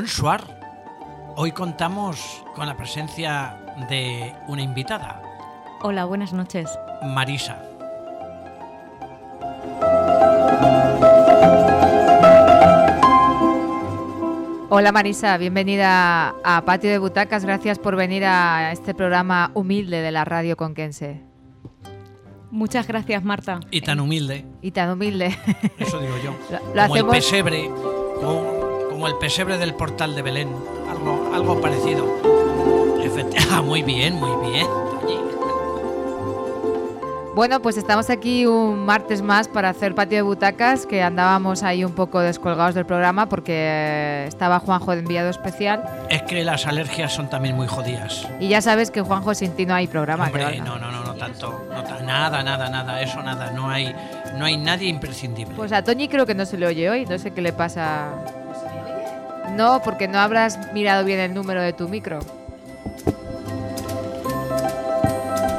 Bonsoir. Hoy contamos con la presencia de una invitada. Hola, buenas noches. Marisa. Hola Marisa, bienvenida a Patio de Butacas. Gracias por venir a este programa humilde de la radio conquense. Muchas gracias, Marta. Y tan humilde. Y tan humilde. Eso digo yo. Lo, como el pesebre, como, el pesebre del portal de Belén. Algo, algo parecido. Ah, muy bien, muy bien. Bueno, pues estamos aquí un martes más para hacer patio de butacas, que andábamos ahí un poco descolgados del programa porque estaba Juanjo de enviado especial. Es que las alergias son también muy jodidas. Y ya sabes que Juanjo sin ti no hay programa. Hombre, no, no, no, no tanto, nada, nada, nada, eso nada, no hay, no hay nadie imprescindible. Pues a Toñi creo que no se le oye hoy, no sé qué le pasa. No, porque no habrás mirado bien el número de tu micro.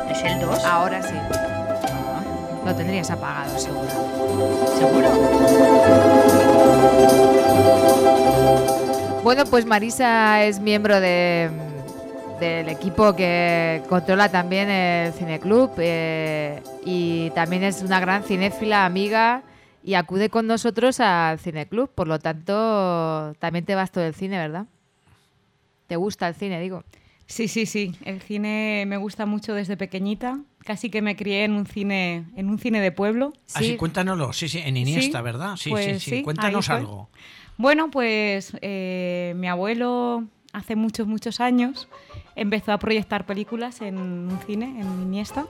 ¿Es el 2? Ahora sí. Lo tendrías apagado, seguro. ¿Seguro? Bueno, pues Marisa es miembro de, del equipo que controla también el Cineclub eh, y también es una gran cinéfila, amiga y acude con nosotros al Cineclub. Por lo tanto, también te vas todo el cine, ¿verdad? ¿Te gusta el cine, digo? Sí, sí, sí. El cine me gusta mucho desde pequeñita casi que me crié en un cine, en un cine de pueblo. Así, sí. cuéntanoslo, sí, sí, en Iniesta, ¿verdad? Sí, pues sí, sí, cuéntanos algo. Bueno, pues eh, mi abuelo hace muchos, muchos años empezó a proyectar películas en un cine, en Iniesta,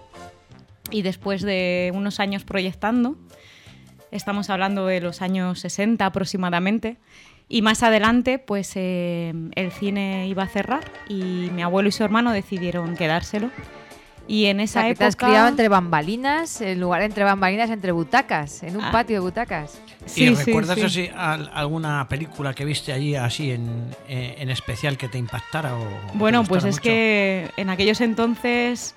y después de unos años proyectando, estamos hablando de los años 60 aproximadamente, y más adelante, pues eh, el cine iba a cerrar y mi abuelo y su hermano decidieron quedárselo y en esa época. Te has criado entre bambalinas, en lugar entre bambalinas, entre butacas, en un ah. patio de butacas. ¿Y recuerdas así alguna película que viste allí así en, eh, en especial que te impactara? O bueno, pues es que en aquellos entonces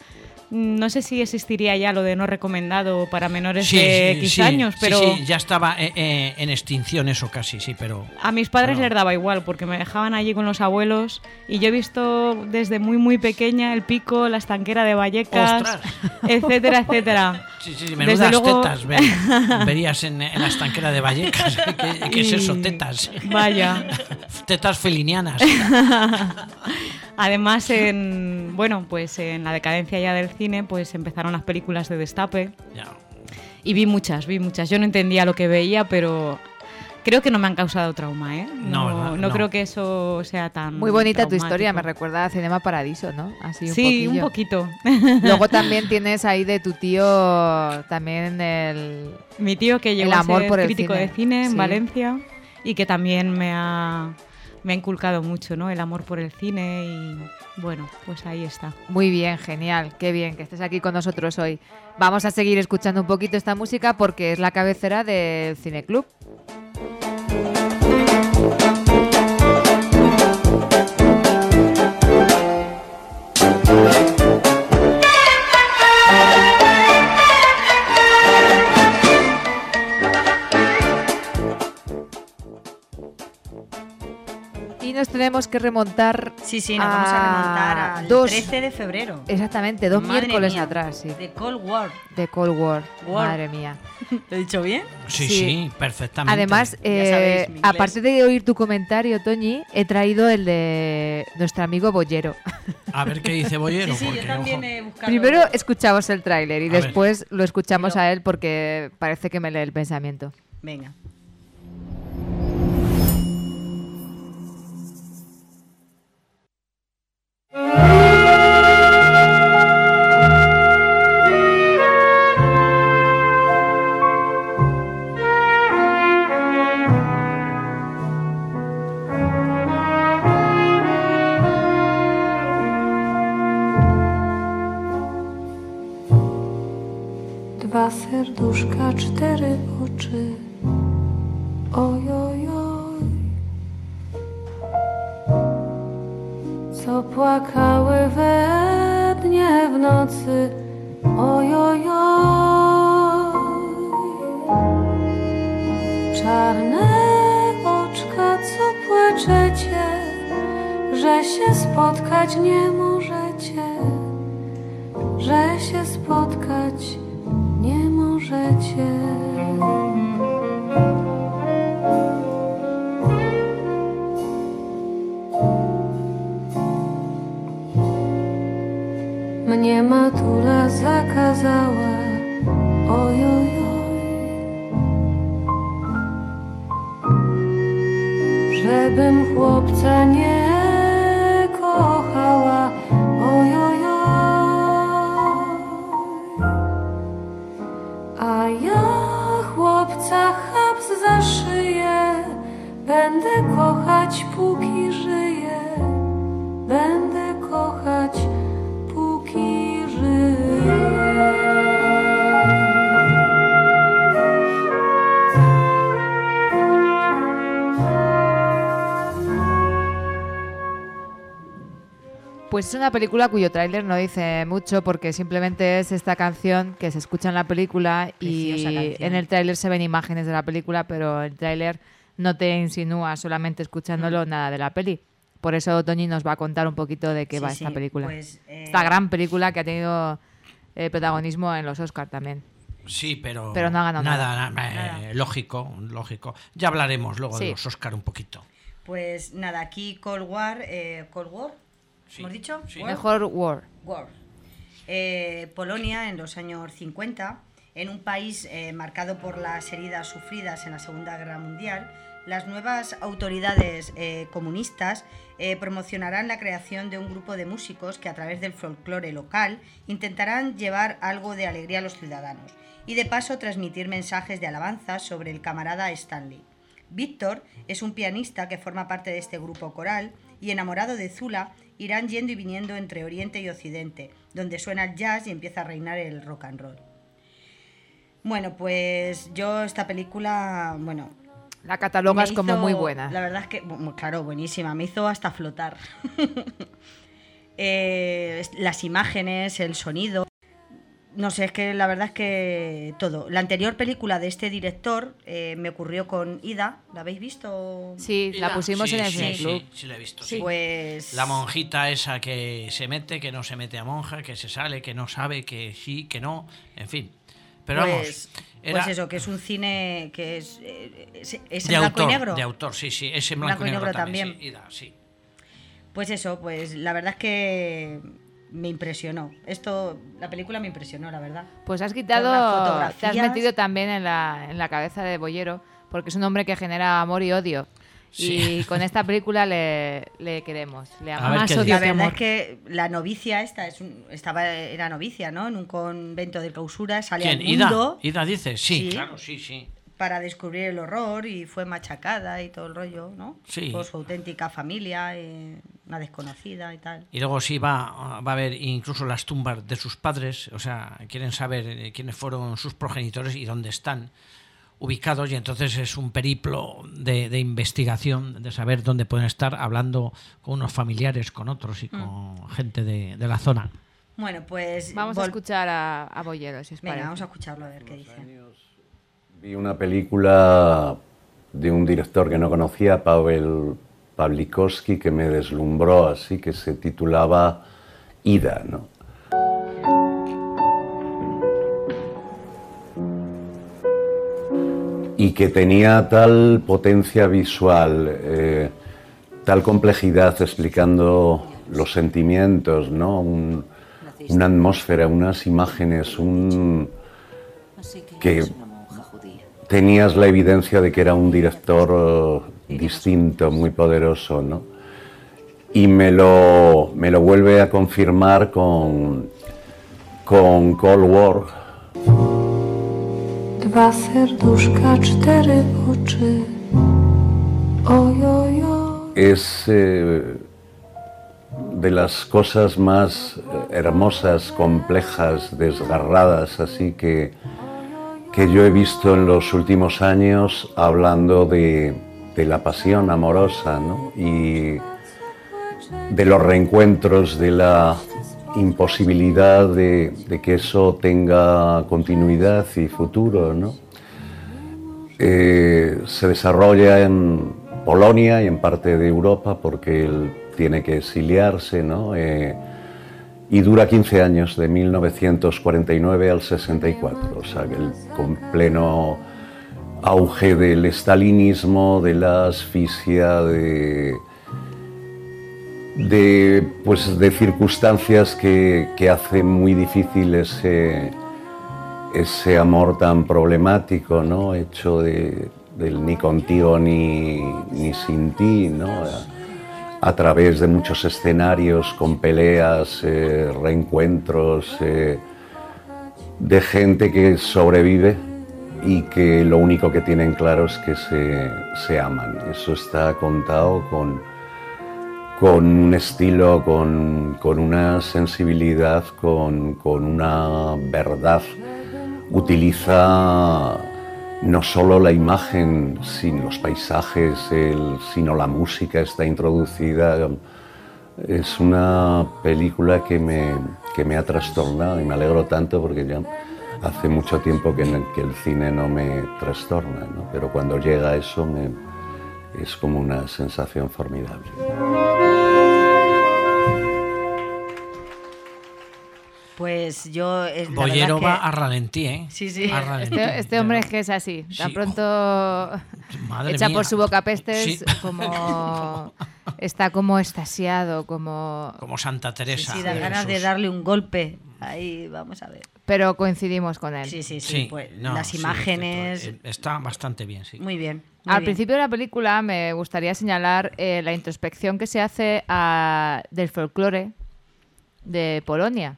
no sé si existiría ya lo de no recomendado para menores de X años, pero... Sí, ya estaba eh, eh, en extinción eso casi, sí, pero... A mis padres les daba igual, porque me dejaban allí con los abuelos y yo he visto desde muy, muy pequeña el pico, la estanquera de Vallecas, etcétera, etcétera. Sí, sí, menudas tetas verías en, la estanquera de Vallecas. ¿Qué, es eso? Tetas. Vaya. tetas felinianas. Además, en bueno, pues en la decadencia ya del cine, pues empezaron las películas de Destape. Y vi muchas, vi muchas. Yo no entendía lo que veía, pero creo que no me han causado trauma, ¿eh? No, no, creo que eso sea tan. Muy bonita tu historia, me recuerda a Cinema Paradiso, ¿no? Así un sí, un poquito. Luego también tienes ahí de tu tío también el. Mi tío que llegó el amor a ser por crítico de cine en Valencia y que también me ha me ha inculcado mucho, ¿no? El amor por el cine y bueno, pues ahí está. Muy bien, genial, qué bien que estés aquí con nosotros hoy. Vamos a seguir escuchando un poquito esta música porque es la cabecera del Cine Club. Tenemos que remontar. Sí, sí, nos vamos a remontar al 13 de febrero. Exactamente, dos miércoles atrás. Sí. De Cold War. De Cold War. Madre mía. ¿Lo he dicho bien? Sí, sí, perfectamente. Además, eh, aparte de oír tu comentario, Toñi, he traído el de nuestro amigo Bollero. A ver qué dice Bollero. Sí, yo también he buscado... Primero escuchamos el tráiler y después lo escuchamos a él porque parece que me lee el pensamiento. Venga. Dwa serduszka, cztery oczy. Oj, Co płakały we dnie w nocy. Oj, oj, oj. Czarne oczka, co płaczecie. się spotkać nie możecie, że się spotkać nie możecie. Zakazała, ojojoj, żebym chłopca nie Pues es una película cuyo tráiler no dice mucho porque simplemente es esta canción que se escucha en la película Preciosa y canción. en el tráiler se ven imágenes de la película, pero el tráiler no te insinúa solamente escuchándolo nada de la peli. Por eso Toñi nos va a contar un poquito de qué Sí, va sí, esta película. pues, eh, Esta gran película que ha tenido eh, protagonismo en los Oscars también. Sí, pero, Pero no ha ganado nada. na- eh, Lógico, lógico. Ya hablaremos luego de Sí. los Oscar un poquito. Pues nada, aquí Cold War, eh, Cold War, Sí, ¿hemos dicho? sí. War. Mejor War. War. Eh, Polonia en los años 50, en un país eh, marcado por las heridas sufridas en la Segunda Guerra Mundial, las nuevas autoridades eh, comunistas eh, promocionarán la creación de un grupo de músicos que a través del folclore local intentarán llevar algo de alegría a los ciudadanos y de paso transmitir mensajes de alabanza sobre el camarada Stanley. Víctor es un pianista que forma parte de este grupo coral y enamorado de Zula irán yendo y viniendo entre Oriente y Occidente, donde suena el jazz y empieza a reinar el rock and roll. Bueno, pues yo esta película, bueno, La catalogas me como hizo- muy buena. La verdad es que, claro, buenísima, me hizo hasta flotar. Eh, las imágenes, el sonido. No sé, es que la verdad es que todo. La anterior película de este director eh, me ocurrió con Ida, ¿la habéis visto? Sí, la pusimos sí, en el sí, Cine sí. Sí, la he visto. sí. Pues. La monjita esa que se mete, que no se mete a monja, que se sale, que no sabe, que sí, que no, en fin. Pero pues, vamos, era pues eso, que es un cine que es, eh, es, en de blanco autor, y negro. de autor, sí, sí, es en blanco, y negro, también. sí, Ida, sí. Pues eso, pues la verdad es que me impresionó. Esto, la película me impresionó, la verdad. Pues has quitado, te has metido también en la, en la cabeza de Bollero, porque es un hombre que genera amor y odio. Sí. Y con esta película le, le queremos, le ver amamos. Más qué odio dice. La que verdad amor. es que la novicia esta es un- estaba era novicia, ¿no? En un convento de clausura, salía ¿Quién? al Ida, mundo Ida dice, sí, Sí. claro, sí, sí. Para descubrir el horror y fue machacada y todo el rollo, ¿no? Sí. Por su auténtica familia, eh, una desconocida y tal. Y luego sí va, va a ver incluso las tumbas de sus padres, o sea, quieren saber eh, quiénes fueron sus progenitores y dónde están ubicados y entonces es un periplo de, de investigación, de saber dónde pueden estar, hablando con unos familiares, con otros y con gente de, de la zona. Bueno, pues Vamos a escuchar a, a Bollero, si os Venga, parece. vamos a escucharlo a ver qué dice. Vi una película de un director que no conocía, Pavel Pawlikowski, que me deslumbró así, que se titulaba Ida, ¿no? Y que tenía tal potencia visual, eh, tal complejidad explicando los sentimientos, ¿no? Un- una atmósfera, unas imágenes, un que tenías la evidencia de que era un director eh, distinto, muy poderoso, ¿no? Y me lo, me lo vuelve a confirmar con, con Cold War, Dwa serduszka, cztery oczy. Ojojo. es eh, de las cosas más eh, hermosas, complejas, desgarradas, así que, que yo he visto en los últimos años hablando de, la pasión amorosa ¿no? y de los reencuentros, de la imposibilidad de, de que eso tenga continuidad y futuro. ¿no? Eh, se desarrolla en, Polonia y en parte de Europa porque él tiene que exiliarse, ¿no? Eh, y dura 15 años, de 1949 al 64, o sea, el, con pleno auge del estalinismo, de la asfixia, de, de, pues, de circunstancias que, que hacen muy difícil ese, ese amor tan problemático, ¿no? hecho de, del ni contigo ni, ni sin ti, ¿no? A, través de muchos escenarios con peleas, eh, reencuentros, eh, de gente que sobrevive y que lo único que tienen claro es que se, se aman. Eso está contado con, con un estilo, con, con una sensibilidad, con, con una verdad. Utiliza no solo la imagen, sino los paisajes, sino la música está introducida. Es una película que me, que me ha trastornado y me alegro tanto porque ya hace mucho tiempo que, el cine no me trastorna, ¿no? pero cuando llega eso es como una sensación formidable. Pues yo. eh, Bollero va que- a ralentí, ¿eh? Sí, sí. A ralentí. Este, este hombre es que es así. Tan Sí, pronto Madre echa mía. por su boca pestes, Sí. como está como estasiado, como Como Santa Teresa. sí, da de ganas de darle un golpe. Ahí, vamos a ver. pero coincidimos con él. Sí, sí, sí. Sí, pues, no, las sí, imágenes. eh, Está bastante bien, sí. Muy bien. muy Al bien. principio de la película me gustaría señalar eh, la introspección que se hace a- del folclore de Polonia,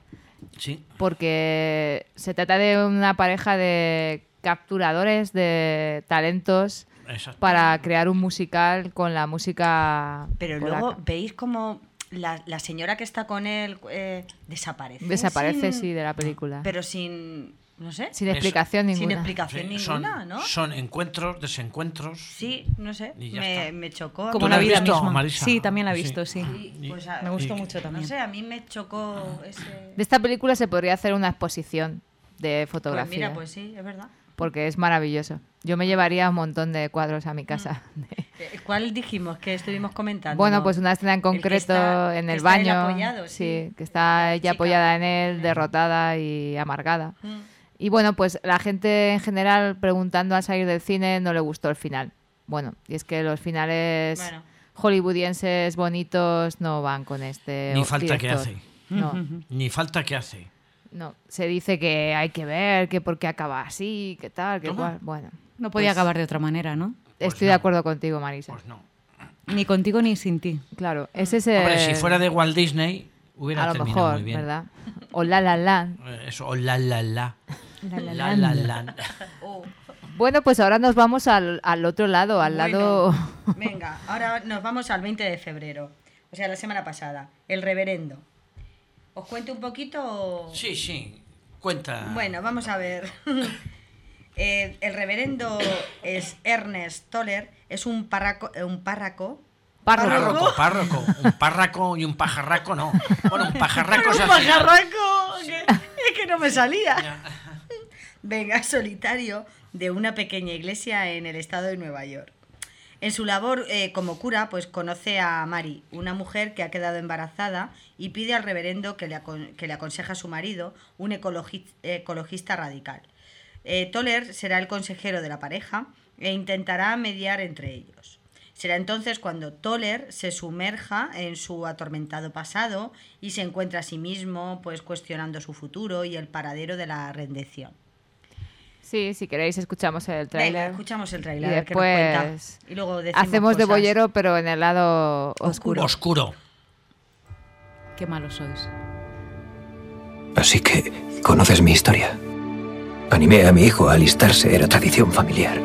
Sí. porque se trata de una pareja de capturadores de talentos Exacto. para crear un musical con la música Pero polaca. luego veis como la, la señora que está con él eh, desaparece. desaparece sin- sí de la película, Pero sin. No sé. sin explicación sin ninguna. explicación Sí, son, ninguna, ¿no? son encuentros, desencuentros. Sí, no sé. Me, chocó. Como ¿Tú la vida misma. Marisa? Sí, también la he visto, sí. Y- Pues, a- Me gustó y- mucho No también. sé, a mí me chocó ese. De esta película se podría hacer una exposición de Pues fotografía, mira, pues sí, es verdad. porque es maravilloso. Yo me llevaría un montón de cuadros a mi casa. Eh, ¿Cuál dijimos que estuvimos comentando? Bueno, no? pues una escena en El que concreto está- en que el está él baño. apoyado, sí. sí, que está ella chica. apoyada en él, derrotada y amargada. Mm. Y bueno, pues la gente en general preguntando al salir del cine no le gustó el final. Bueno, y es que los finales Bueno. hollywoodienses bonitos no van con este Ni falta que director. hace. No, Ni falta que hace. no. Se dice que hay que ver, que por qué acaba así, que tal, que cual. Bueno, No podía Pues- acabar de otra manera, ¿no? estoy no. de acuerdo contigo, Marisa. Pues no. Ni contigo ni sin ti. Claro, ese es el... Hombre, si fuera de Walt Disney, hubiera a lo terminado mejor, muy bien. ¿verdad? O La La. Eh, Eso, o la la la. La La La la. Bueno, pues ahora nos vamos al, al otro lado, al Bueno, lado... Venga, ahora nos vamos al 20 de febrero. O sea, la semana pasada. El reverendo. ¿Os cuento un poquito? Sí, sí. Cuenta. Bueno, vamos a ver. Eh, el reverendo es Ernest Toller, es un, párraco, eh, un párraco. Párroco, párroco. Un párraco y un pajarraco no. Bueno, un pajarraco es ¡Un pajarraco! que- Es que no me salía. Venga, solitario de una pequeña iglesia en el estado de Nueva York. En su labor eh, como cura, pues conoce a Mary, una mujer que ha quedado embarazada y pide al reverendo que le, acon- que le aconseja a su marido, un ecologi- ecologista radical. Eh, Toller será el consejero de la pareja e intentará mediar entre ellos. Será entonces cuando Toller se sumerja en su atormentado pasado y se encuentra a sí mismo, pues cuestionando su futuro y el paradero de la rendición. Sí, si queréis escuchamos el tráiler. escuchamos el Y tráiler. cuenta. después Y luego decimos hacemos de bollero, pero en el lado oscuro. Oscuro. Qué malos sois. Así que conoces mi historia. Animé a mi hijo a alistarse, era tradición familiar.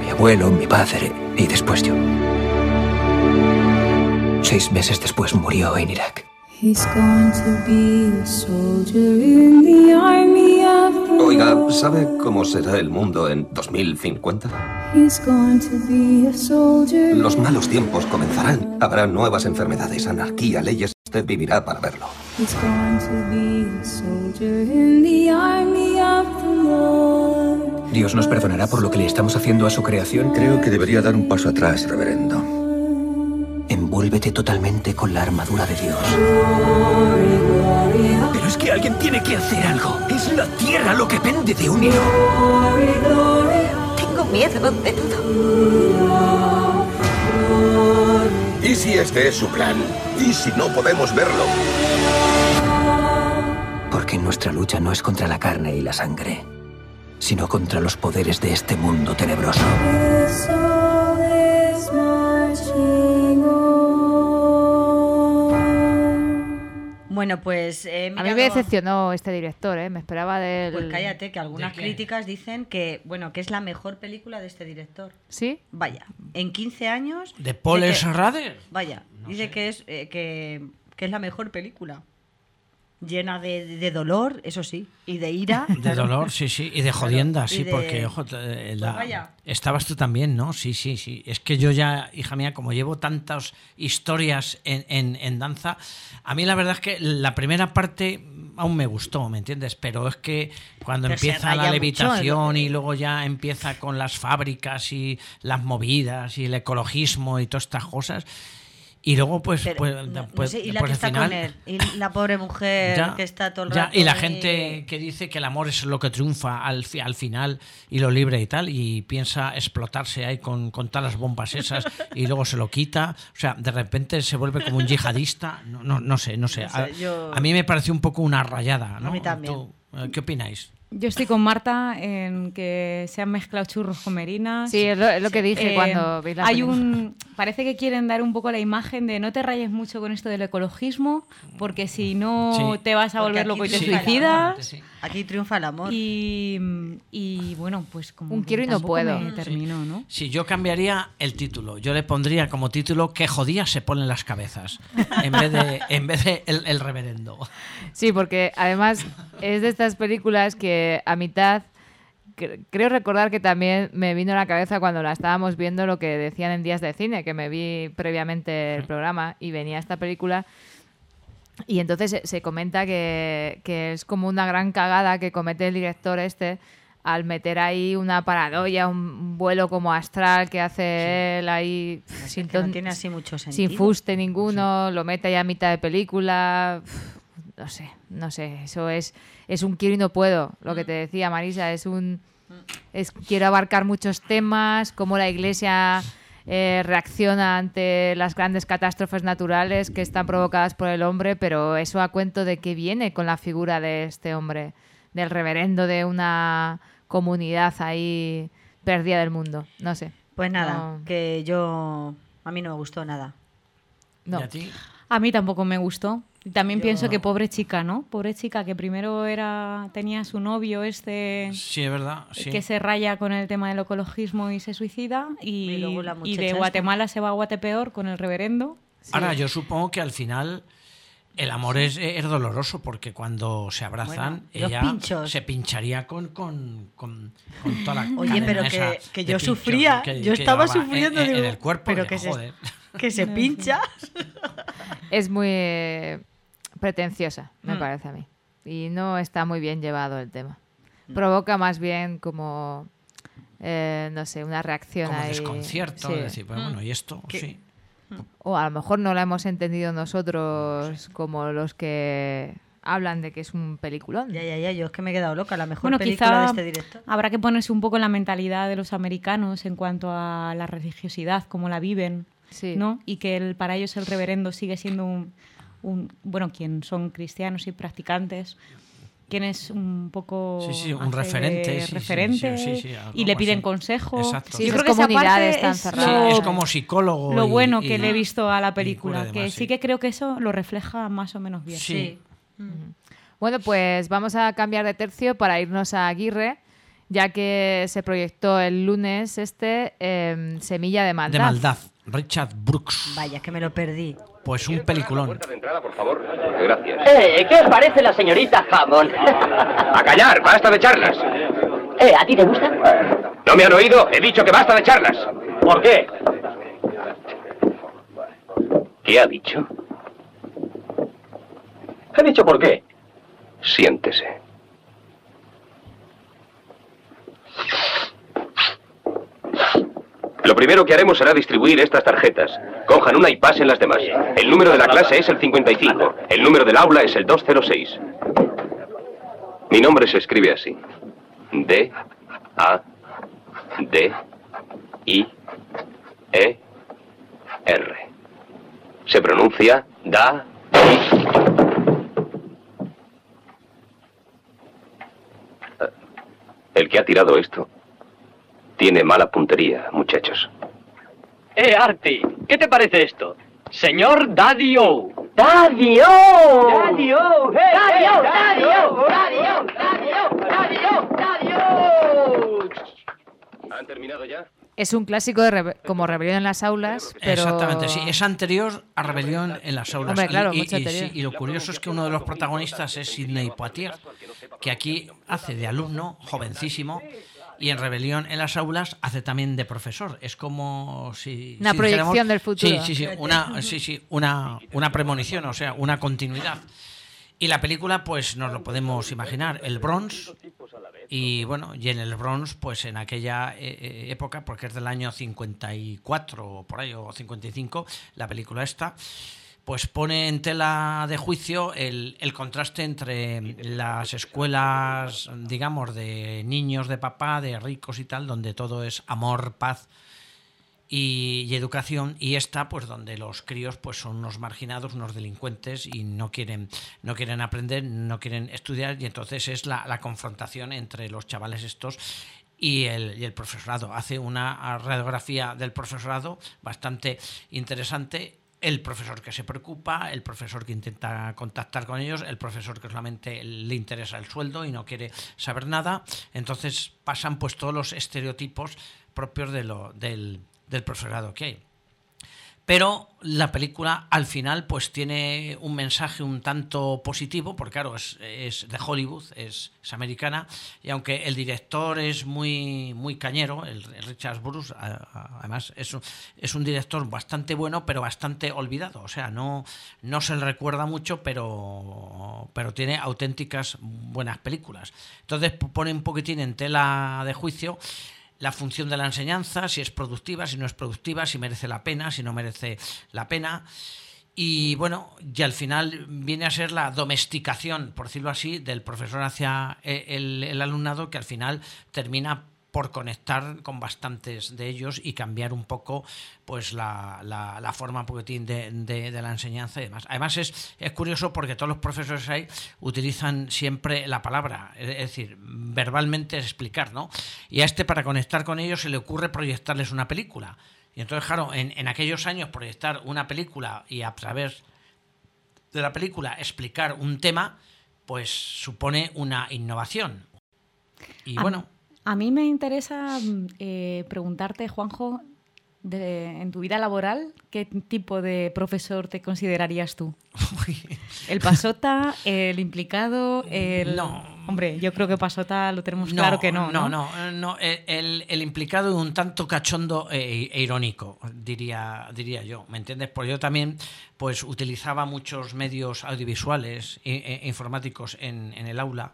Mi abuelo, mi padre y después yo. Seis meses después murió en Irak. He's going to be a soldier in the army of the Oiga. ¿sabe cómo será el mundo en 2050? He's going to be a soldier. Los malos tiempos comenzarán. Habrá nuevas enfermedades, anarquía, leyes. Usted vivirá para verlo. He's going to be a soldier in the army of the Lord. ¿Dios nos perdonará por lo que le estamos haciendo a su creación? Creo que debería dar un paso atrás, reverendo. Envuélvete totalmente con la armadura de Dios. Pero es que alguien tiene que hacer algo. Es la tierra lo que pende de un hilo. Tengo miedo de todo. ¿Y si este es su plan? ¿Y si no podemos verlo? Porque nuestra lucha no es contra la carne y la sangre, sino contra los poderes de este mundo tenebroso. Bueno, pues he A mí me decepcionó este director, ¿eh? Me esperaba del... Pues cállate, que algunas ¿De críticas dicen que, bueno, que es la mejor película de este director. ¿Sí? Vaya, en 15 años... ¿De Paul que- Rader? Vaya, dice que es, eh, que, que es la mejor película. Llena de, de dolor, eso sí, y de ira. De dolor, sí, sí. Y de jodienda, sí, de- porque, ojo, eh, la- vaya. estabas tú también, ¿no? Sí, sí, sí. Es que yo ya, hija mía, como llevo tantas historias en, en- en danza, a mí la verdad es que la primera parte aún me gustó, ¿me entiendes? Pero es que cuando Pero empieza la levitación y luego ya empieza con las fábricas y las movidas y el ecologismo y todas estas cosas. Y luego, pues, Pero, pues, no- no pues- sé, y la pues que está final, con él, y la pobre mujer ya, que está todo el ya, rato y la gente que dice que el amor es lo que triunfa al, fi- al final y lo libre y tal, y piensa explotarse ahí con, con todas las bombas esas y luego se lo quita. O sea, de repente se vuelve como un yihadista. No, no, no sé, no sé. No sé, a, yo- a mí me pareció un poco una rayada. ¿no? mí también. Eh, ¿Qué opináis? Yo estoy con Marta en que se han mezclado churros con merinas. Sí, es lo, es lo que dije Eh, cuando vi la hay película. un parece que quieren dar un poco la imagen de no te rayes mucho con esto del ecologismo porque si no Sí. te vas a volver loco y te suicidas Sí. Aquí triunfa el amor. y, y, bueno pues como Un quiero y no puedo. me terminó no Sí, yo cambiaría el título. Yo le pondría como título que jodía se ponen las cabezas. En vez de, en vez de el, el reverendo. Sí, porque además es de estas películas que a mitad cre- creo recordar que también me vino a la cabeza cuando la estábamos viendo lo que decían en días de cine, que me vi previamente el programa y venía esta película. Y entonces se, se comenta que, que es como una gran cagada que comete el director este al meter ahí una paradoya, un, vuelo como astral que hace él ahí sin, que no tiene así mucho sentido. sin fuste ninguno, lo mete ahí a mitad de película. No sé, no sé, eso es, es un quiero y no puedo, lo que te decía Marisa, es un es quiero abarcar muchos temas, cómo la iglesia eh, reacciona ante las grandes catástrofes naturales que están provocadas por el hombre, pero eso a cuento de que viene con la figura de este hombre, del reverendo de una comunidad ahí perdida del mundo. No sé. Pues nada, No. que yo... A mí no me gustó nada. No. ¿Y a ti? a mí tampoco me gustó también Yo- pienso que pobre chica no pobre chica que primero era tenía a su novio este Sí, es verdad. Sí. que se raya con el tema del ecologismo y se suicida y, Y luego la y de esta. Guatemala se va a Guatepeor con el reverendo Ahora, yo supongo que al final el amor es, es doloroso porque cuando se abrazan, Bueno, ella pinchos. se pincharía con, con, con, con toda la Oye, pero esa que, que yo sufría, que- yo que estaba sufriendo en, en digo, el cuerpo. pero de, que se, joder. que se pincha. Es muy eh, pretenciosa, me Mm. parece a mí. Y no está muy bien llevado el tema. Provoca más bien como, eh, no sé, una reacción Como ahí. desconcierto, sí. de decir, pues, bueno, ¿y esto? Sí. O a lo mejor no la hemos entendido nosotros como los que hablan de que es un peliculón. Ya, ya, ya, yo es que me he quedado loca. La mejor bueno película de este director. habrá que ponerse un poco en la mentalidad de los americanos en cuanto a la religiosidad cómo la viven Sí. ¿no? Y que el, para ellos el reverendo sigue siendo un, un- bueno, quien son cristianos y practicantes, quien es un poco Sí, sí, un referente, sí, sí, referente sí, sí, sí, algo y le piden así. consejos. Exacto. Sí, Yo esas creo que esa parte es lo, es como psicólogo. lo y- bueno y- que le he visto a la película, que sí que creo que eso lo refleja más o menos bien. Sí. Bueno, pues vamos a cambiar de tercio para irnos a Aguirre, ya que se proyectó el lunes este em, Semilla de Maldad. De maldad. Richard Brooks. Vaya, que me lo perdí. Pues un peliculón. de entrada, por favor. Gracias. Eh, ¿qué os parece la señorita Hammond? ¡A callar! ¡Basta de charlas! Eh, ¿a ti te gusta? ¿No me han oído? He dicho que basta de charlas. ¿Por qué? ¿Qué ha dicho? ¿He dicho por qué? Siéntese. Lo primero que haremos será distribuir estas tarjetas. Cojan una y pasen las demás. El número de la clase es el 55. El número del aula es el 206. Mi nombre se escribe así. D, A, D, I, E, R. Se pronuncia Da, El que ha tirado esto tiene mala puntería, muchachos. Eh, Arti, ¿qué te parece esto? Señor Daddy O. Daddy O. Daddy O. Hey, Daddy O. Daddy ¿Han terminado ya? Es un clásico de rebe como Rebelión en las aulas, pero... Exactamente, sí, es anterior a Rebelión en las aulas. Hombre, claro, y, y, sí, y, lo curioso es que uno de los protagonistas es Sidney Poitier, que aquí hace de alumno jovencísimo y en Rebelión en las aulas hace también de profesor. Es como si... Una si proyección del futuro. Sí, sí, sí. Una, sí, sí, una, una premonición, o sea, una continuidad. Y la película, pues nos lo podemos imaginar. El Bronx, y bueno, y en el Bronx, pues en aquella eh, eh, época, porque es del año 54 o por ahí, o 55, la película esta, pues pone en tela de juicio el, el contraste entre las escuelas, digamos, de niños de papá, de ricos y tal, donde todo es amor, paz y, educación y esta pues donde los críos pues son unos marginados unos delincuentes y no quieren no quieren aprender no quieren estudiar y entonces es la, la confrontación entre los chavales estos y el, y el profesorado. Hace una radiografía del profesorado bastante interesante el profesor que se preocupa, el profesor que intenta contactar con ellos, el profesor que solamente le interesa el sueldo y no quiere saber nada. Entonces pasan pues todos los estereotipos propios de lo, del, del profesorado que hay. Pero la película al final pues tiene un mensaje un tanto positivo, porque claro, es, es de Hollywood, es, americana, y aunque el director es muy, muy cañero, el, el Richard Bruce, además es un, es un director bastante bueno, pero bastante olvidado, o sea, no, no se le recuerda mucho, pero, pero tiene auténticas buenas películas. Entonces pone un poquitín en tela de juicio la función de la enseñanza, si es productiva, si no es productiva, si merece la pena, si no merece la pena. Y bueno, y al final viene a ser la domesticación, por decirlo así, del profesor hacia e- el, el alumnado, que al final termina por conectar con bastantes de ellos y cambiar un poco pues la, la, la forma un poquitín de, de- de la enseñanza y demás. Además es, es curioso porque todos los profesores ahí utilizan siempre la palabra, es decir, verbalmente es explicar, ¿no? Y a este para conectar con ellos se le ocurre proyectarles una película. Y entonces, claro, en, en aquellos años proyectar una película y a través de la película explicar un tema, pues supone una innovación. Y bueno, A mí me interesa mm, eh, preguntarte, Juanjo, de- en tu vida laboral, ¿qué tipo de profesor te considerarías tú? ¿El pasota, el implicado, el... No. Hombre, yo creo que pasota lo tenemos claro que no, no, ¿no? no, no, el, el implicado es un tanto cachondo e, e irónico, diría, diría yo, ¿me entiendes? Porque yo también pues utilizaba muchos medios audiovisuales e, e informáticos en, en el aula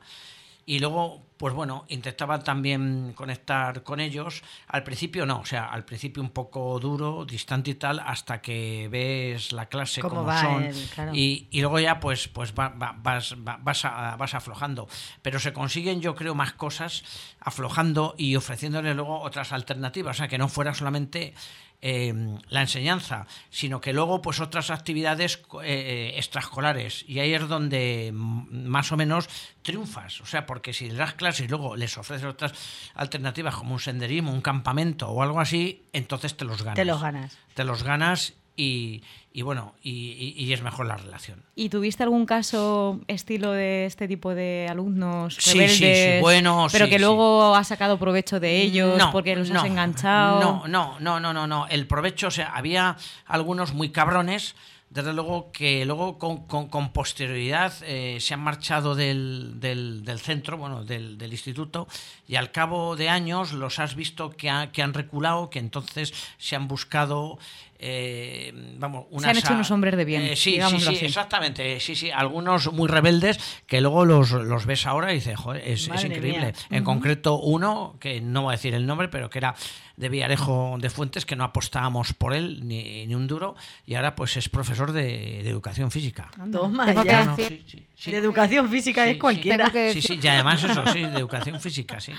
y luego, pues bueno, intentaba también conectar con ellos. Al principio no, o sea, al principio un poco duro, distante y tal, hasta que ves la clase como son. el- claro. y, y luego ya pues, pues va- va- vas, va- vas, a- vas aflojando. Pero se consiguen, yo creo, más cosas aflojando y ofreciéndole luego otras alternativas. O sea, que no fuera solamente eh, la enseñanza, sino que luego pues otras actividades eh, eh, extraescolares. Y ahí es donde más o menos triunfas. O sea, porque si das clases y luego les ofreces otras alternativas como un senderismo, un campamento o algo así, entonces te los ganas. Te los ganas. Te los ganas y, y bueno, y, es mejor la relación. ¿Y tuviste algún caso estilo de este tipo de alumnos Sí, sí, rebeldes, sí, bueno, pero sí, que sí. luego has sacado provecho de ellos No, porque los no, has enganchado? No, no, no, no, no, no. El provecho, o sea, había algunos muy cabrones, desde luego que luego con, con- con posterioridad eh, se han marchado del, del- del centro, bueno, del, del instituto, y al cabo de años los has visto que, ha- que han reculado, que entonces se han buscado eh, vamos, Se han hecho unos hombres de bien, Eh, sí, sí, sí, así. exactamente. Sí, sí, algunos muy rebeldes que luego los, los ves ahora y dices, joder, es, increíble. mía. En concreto, uno, que no voy a decir el nombre, pero que era de Villarejo de Fuentes, que no apostábamos por él ni, ni un duro, y ahora pues es profesor de, de educación física. Toma Tengo ya. No, no, decir- sí, sí, sí. De educación física Sí, es cualquiera. Que Sí, sí, y además eso, sí, de educación física, sí.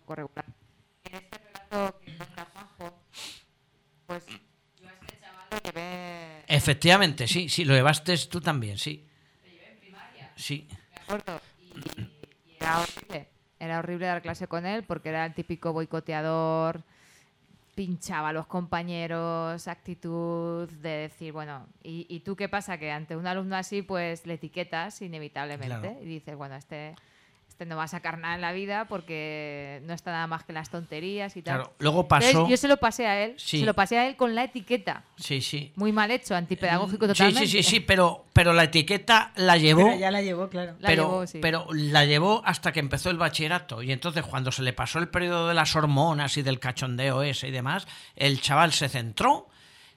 poco regular. En este relato que muestra Juanjo, pues yo a este chaval lo llevé, Efectivamente, sí, sí, lo llevaste tú también, sí. Sí. me acuerdo, y, y era horrible. Era horrible dar clase con él porque era el típico boicoteador, pinchaba a los compañeros, actitud de decir, bueno, ¿y, y tú qué pasa? Que ante un alumno así, pues le etiquetas inevitablemente Claro. y dices, bueno, este, este no va a sacar nada en la vida porque no está nada más que las tonterías y tal. Claro, luego Entonces, pasó. yo se lo pasé a él, Sí. se lo pasé a él con la etiqueta. Sí, sí. Muy mal hecho, antipedagógico Sí, totalmente. sí, sí, sí, pero, pero la etiqueta la llevó. Pero ya la llevó, claro. La pero, llevó, sí. pero la llevó hasta que empezó el bachillerato. Y entonces, cuando se le pasó el periodo de las hormonas y del cachondeo ese y demás, el chaval se centró,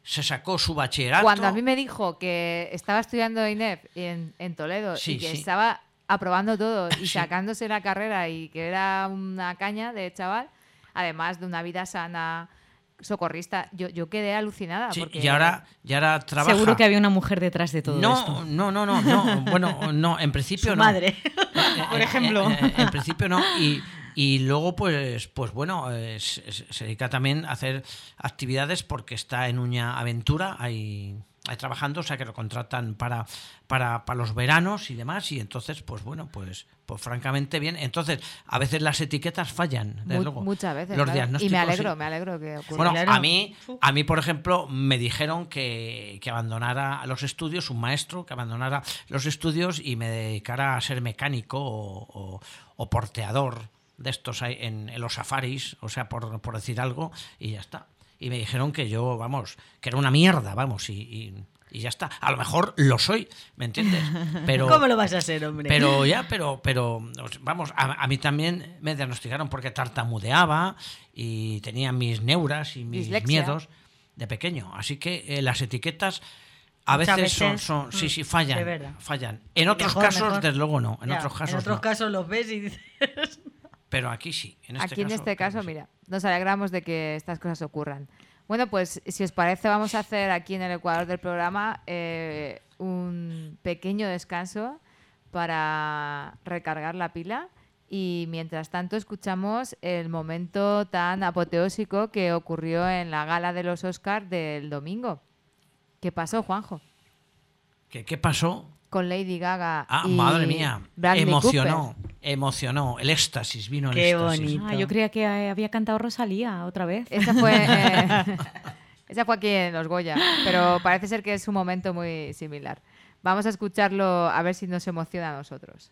se sacó su bachillerato. Cuando a mí me dijo que estaba estudiando INEF en, en Toledo Sí, y que sí. estaba aprobando todo y sacándose la carrera y que era una caña de chaval, además de una vida sana, socorrista, yo, yo quedé alucinada. Sí, porque y ahora, y ahora trabaja. Seguro que había una mujer detrás de todo no, esto. no, no, no, no. Bueno, no, en principio Su no. madre. Por ejemplo. Eh, eh, en principio no. Y, y luego, pues, pues bueno, eh, se, se dedica también a hacer actividades porque está en Uña Aventura, ahí trabajando, o sea que lo contratan para, para, para los veranos y demás. Y entonces, pues bueno, pues, pues francamente bien. Entonces, a veces las etiquetas fallan, desde mu- luego. muchas veces. Los claro. Y diagnósticos, me sí. alegro, me alegro que ocurra. Bueno, Claro. a mí, a mí, por ejemplo, me dijeron que, que abandonara los estudios, un maestro que abandonara los estudios y me dedicara a ser mecánico o, o- o porteador de estos en, en los safaris, o sea, por, por decir algo, y ya está. Y me dijeron que yo, vamos, que era una mierda, vamos, y, y- y ya está. A lo mejor lo soy, ¿me entiendes? Pero, ¿Cómo lo vas a hacer, hombre? pero ya, pero, pero vamos, a, a mí también me diagnosticaron porque tartamudeaba y tenía mis neuras y mis Dislexia. miedos de pequeño. Así que eh, las etiquetas a veces, son, son- sí, mm, sí, fallan. de verdad. fallan. En otros Mejor, casos, mejor. desde luego no. En Ya, otros casos, en otros no. casos los ves y dices. Pero aquí sí. En este Aquí en este caso, sí. mira, nos alegramos de que estas cosas ocurran. Bueno, pues si os parece, vamos a hacer aquí en el Ecuador del programa eh, un pequeño descanso para recargar la pila y mientras tanto escuchamos el momento tan apoteósico que ocurrió en la gala de los Oscars del domingo. ¿Qué pasó, Juanjo? ¿Qué, qué pasó? Con Lady Gaga Ah, y madre mía. Bradley emocionó. Cooper. Emocionó. El éxtasis, vino el Qué éxtasis. bonito. Ah, yo creía que eh, había cantado Rosalía otra vez. Esa fue, eh, esa fue aquí en Los Goya, pero parece ser que es un momento muy similar. Vamos a escucharlo a ver si nos emociona a nosotros.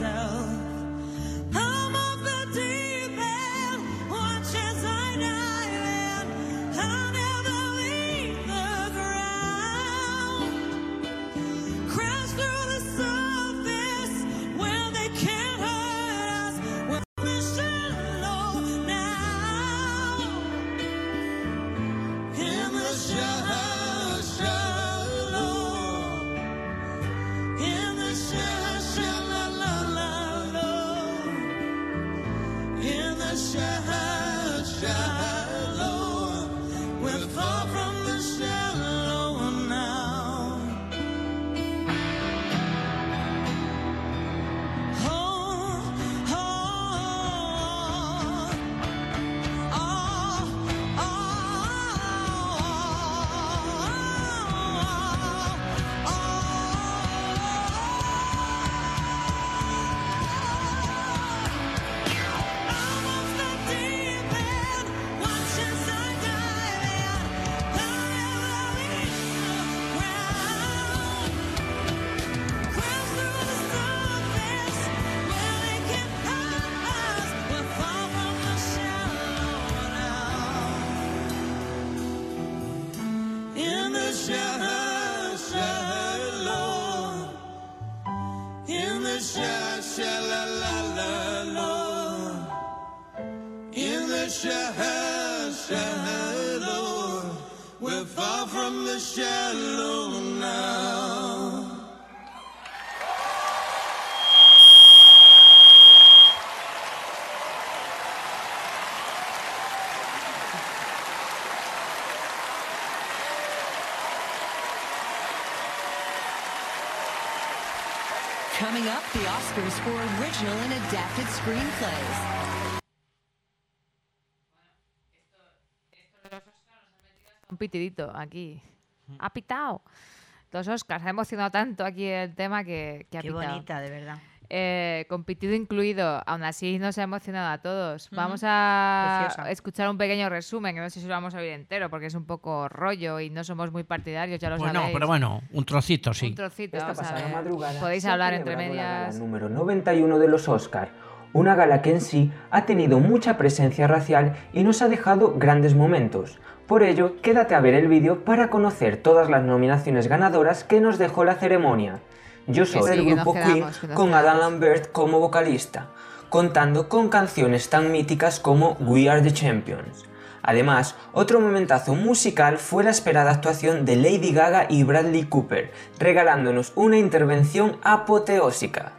myself. Shallow now. Coming up, the Oscars for original and adapted screenplays. Un pitidito aquí. Ha pitado. Los Oscars. Ha emocionado tanto aquí el tema que, que ha Qué pitado. bonita, de verdad. Eh, con pitido incluido. Aún así nos ha emocionado a todos. Vamos a Preciosa. escuchar un pequeño resumen, que no sé si lo vamos a oír entero, porque es un poco rollo y no somos muy partidarios, ya lo Bueno, sabéis. pero bueno, un trocito, sí. Un trocito, Esta pasada madrugada Podéis hablar entre celebrado la gala medias. número 91 de los Oscar, una gala que en sí ha tenido mucha presencia racial y nos ha dejado grandes momentos. Por ello, quédate a ver el vídeo para conocer todas las nominaciones ganadoras que nos dejó la ceremonia. Yo soy del grupo quedamos, Queen con. Adam Lambert como vocalista, contando con canciones tan míticas como We Are the Champions. Además, otro momentazo musical fue la esperada actuación de Lady Gaga y Bradley Cooper, regalándonos una intervención apoteósica.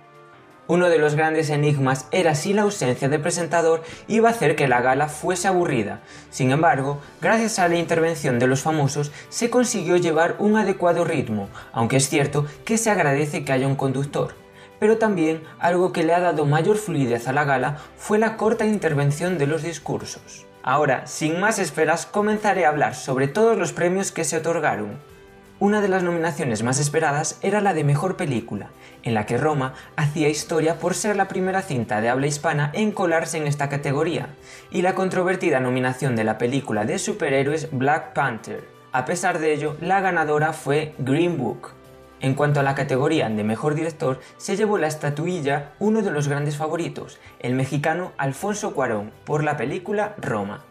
Uno de los grandes enigmas era si la ausencia de presentador iba a hacer que la gala fuese aburrida. Sin embargo, gracias a la intervención de los famosos, se consiguió llevar un adecuado ritmo, aunque es cierto que se agradece que haya un conductor. Pero también algo que le ha dado mayor fluidez a la gala fue la corta intervención de los discursos. Ahora, sin más esperas, comenzaré a hablar sobre todos los premios que se otorgaron. Una de las nominaciones más esperadas era la de Mejor Película, en la que Roma hacía historia por ser la primera cinta de habla hispana en colarse en esta categoría, y la controvertida nominación de la película de superhéroes Black Panther. A pesar de ello, la ganadora fue Green Book. En cuanto a la categoría de Mejor Director, se llevó la estatuilla uno de los grandes favoritos, el mexicano Alfonso Cuarón, por la película Roma.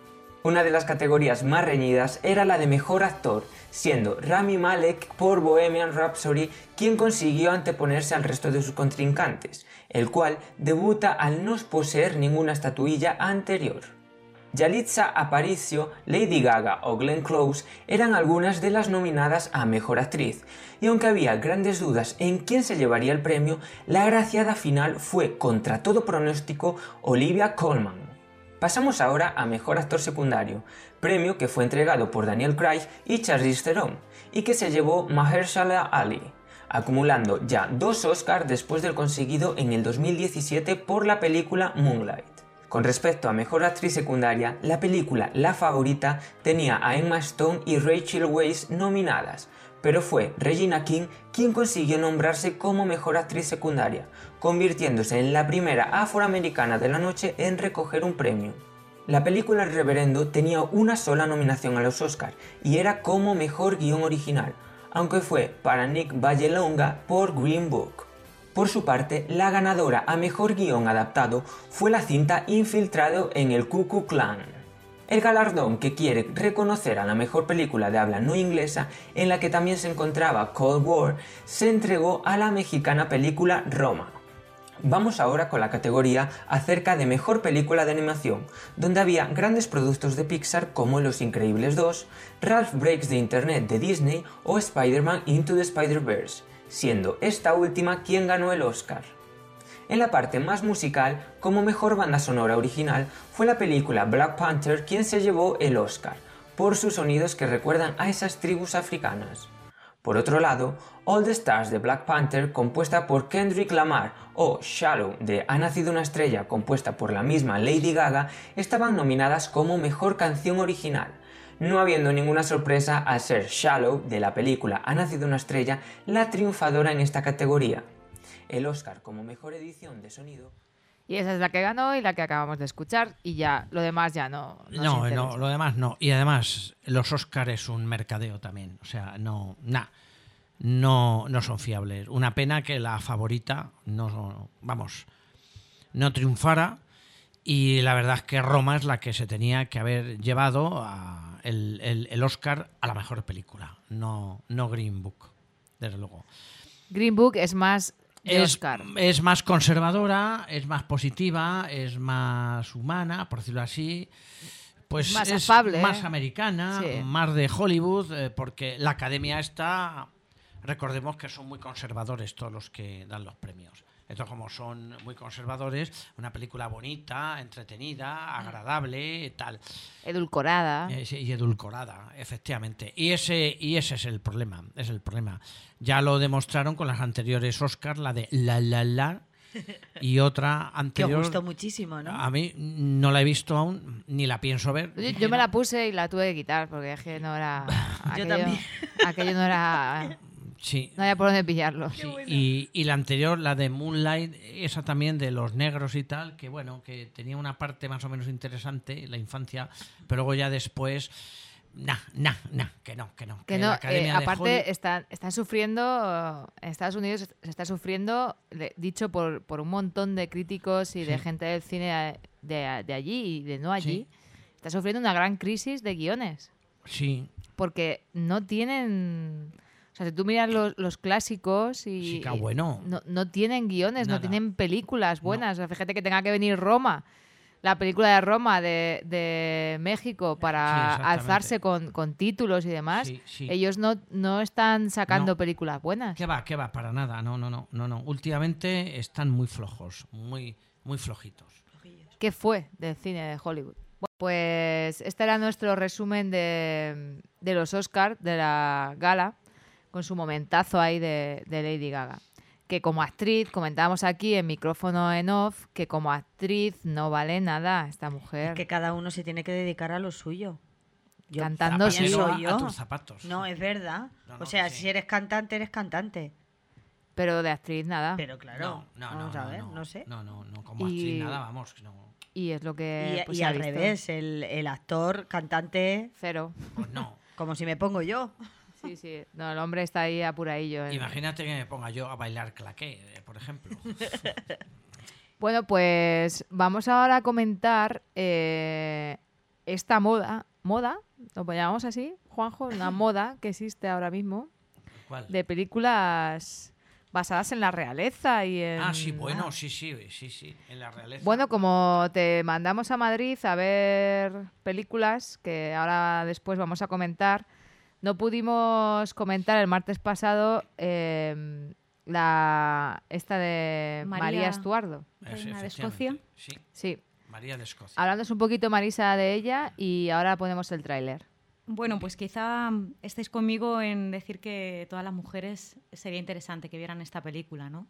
Una de las categorías más reñidas era la de mejor actor, siendo Rami Malek por Bohemian Rhapsody quien consiguió anteponerse al resto de sus contrincantes, el cual debuta al no poseer ninguna estatuilla anterior. Yalitza Aparicio, Lady Gaga o Glenn Close eran algunas de las nominadas a Mejor Actriz, y aunque había grandes dudas en quién se llevaría el premio, la agraciada final fue, contra todo pronóstico, Olivia Colman. Pasamos ahora a Mejor Actor Secundario, premio que fue entregado por Daniel Craig y Charlize Theron, y que se llevó Mahershala Ali, acumulando ya dos Oscars después del conseguido en el 2017 por la película Moonlight. Con respecto a Mejor Actriz Secundaria, la película La Favorita tenía a Emma Stone y Rachel Weisz nominadas, pero fue Regina King quien consiguió nombrarse como Mejor Actriz Secundaria, convirtiéndose en la primera afroamericana de la noche en recoger un premio. La película El Reverendo tenía una sola nominación a los Oscars y era como Mejor Guión Original, aunque fue para Nick Vallelonga por Green Book. Por su parte, la ganadora a mejor guion adaptado fue la cinta Infiltrado en el Ku Klan. El galardón que quiere reconocer a la mejor película de habla no inglesa, en la que también se encontraba Cold War, se entregó a la mexicana película Roma. Vamos ahora con la categoría acerca de mejor película de animación, donde había grandes productos de Pixar como Los Increíbles 2, Ralph Breaks the Internet de Disney o Spider-Man Into the Spider-Verse, siendo esta última quien ganó el Oscar. En la parte más musical, como mejor banda sonora original, fue la película Black Panther quien se llevó el Oscar, por sus sonidos que recuerdan a esas tribus africanas. Por otro lado, All the Stars de Black Panther, compuesta por Kendrick Lamar, o Shallow de Ha nacido una estrella, compuesta por la misma Lady Gaga, estaban nominadas como mejor canción original, no habiendo ninguna sorpresa al ser Shallow de la película Ha nacido una estrella la triunfadora en esta categoría. El Oscar como mejor edición de sonido Y esa es la que ganó y la que acabamos de escuchar. Y ya, lo demás ya no. No, no, lo demás no. Y además, los Oscars es un mercadeo también. O sea, no, na, no, no son fiables. Una pena que la favorita no, vamos, no triunfara. Y la verdad es que Roma es la que se tenía que haber llevado a el, el- el Oscar a la mejor película, no, no Green Book, desde luego. Green Book es más de Es, Oscar. es más conservadora, es más positiva, es más humana, por decirlo así. Pues Más es afable, más ¿eh? americana, Sí. más de Hollywood, eh, porque la academia está, recordemos que son muy conservadores todos los que dan los premios. Entonces, como son muy conservadores, una película bonita, entretenida, agradable, tal. Edulcorada. Eh, sí, y edulcorada, efectivamente. Y ese, y ese es el problema, es el problema. Ya lo demostraron con las anteriores Oscar, la de La La La y otra Que anterior. gustó muchísimo, ¿no? A mí no la he visto aún, ni la pienso ver. Yo, yo me la puse y la tuve que quitar porque es que no era. aquello, también. Aquello no era. Sí. No había por dónde pillarlo. Y, y la anterior, la de Moonlight, esa también de los negros y tal, que bueno, que tenía una parte más o menos interesante, la infancia, pero luego ya después, nah, nah, nah, que no, que no. Que no, Academia eh, aparte están, están sufriendo, en Estados Unidos se está sufriendo, de- dicho por, por un montón de críticos y de gente del cine de, de allí y de no allí, Sí. está sufriendo una gran crisis de guiones. Sí, Porque no tienen... O sea, si tú miras los, los clásicos y... Qué bueno. No, no tienen guiones, no tienen películas buenas. O sea, fíjate que tenga que venir Roma, la película de Roma de, de México, para alzarse con, con títulos y demás. Sí, sí. Ellos no, no están sacando No. películas buenas. que va, que va, para nada, no, no, no, no, no. Últimamente están muy flojos, muy, muy flojitos. ¿Qué fue del cine de Hollywood? Bueno, pues este era nuestro resumen de, de los Oscars, de la gala, con su momentazo ahí de, de Lady Gaga. Que como actriz, comentábamos aquí en micrófono en off, que como actriz no vale nada esta mujer. Que cada uno se tiene que dedicar a lo suyo. Yo Cantando sí. yo. a tus zapatos. No, es verdad. No, no, o sea, sí. si eres cantante, eres cantante. Pero de actriz nada. Pero claro, no, no, vamos a ver, no, no, sé. No, no, no, como Y- actriz nada, vamos. No, Y es lo Y, que... pues, y se ha al visto. revés, el, el actor, cantante, Cero. pues no. como si me pongo yo. Sí, sí. No, el hombre está ahí apuradillo. en- Imagínate que me ponga yo a bailar claqué, eh, por ejemplo. Bueno, pues vamos ahora a comentar eh, esta moda, moda, lo llamamos así, Juanjo, una moda que existe ahora mismo ¿Cuál? de películas basadas en la realeza y en... Ah, sí, bueno, sí, sí, sí, sí, en la realeza. Bueno, como te mandamos a Madrid a ver películas que ahora después vamos a comentar, no pudimos comentar el martes pasado eh, la esta de María, María- Estuardo. Es- Reina de efectivamente, Sí, Sí. María de Escocia. Hablándonos un poquito, Marisa, de ella y ahora ponemos el tráiler. Bueno, pues quizá estéis conmigo en decir que todas las mujeres sería interesante que vieran esta película, ¿no?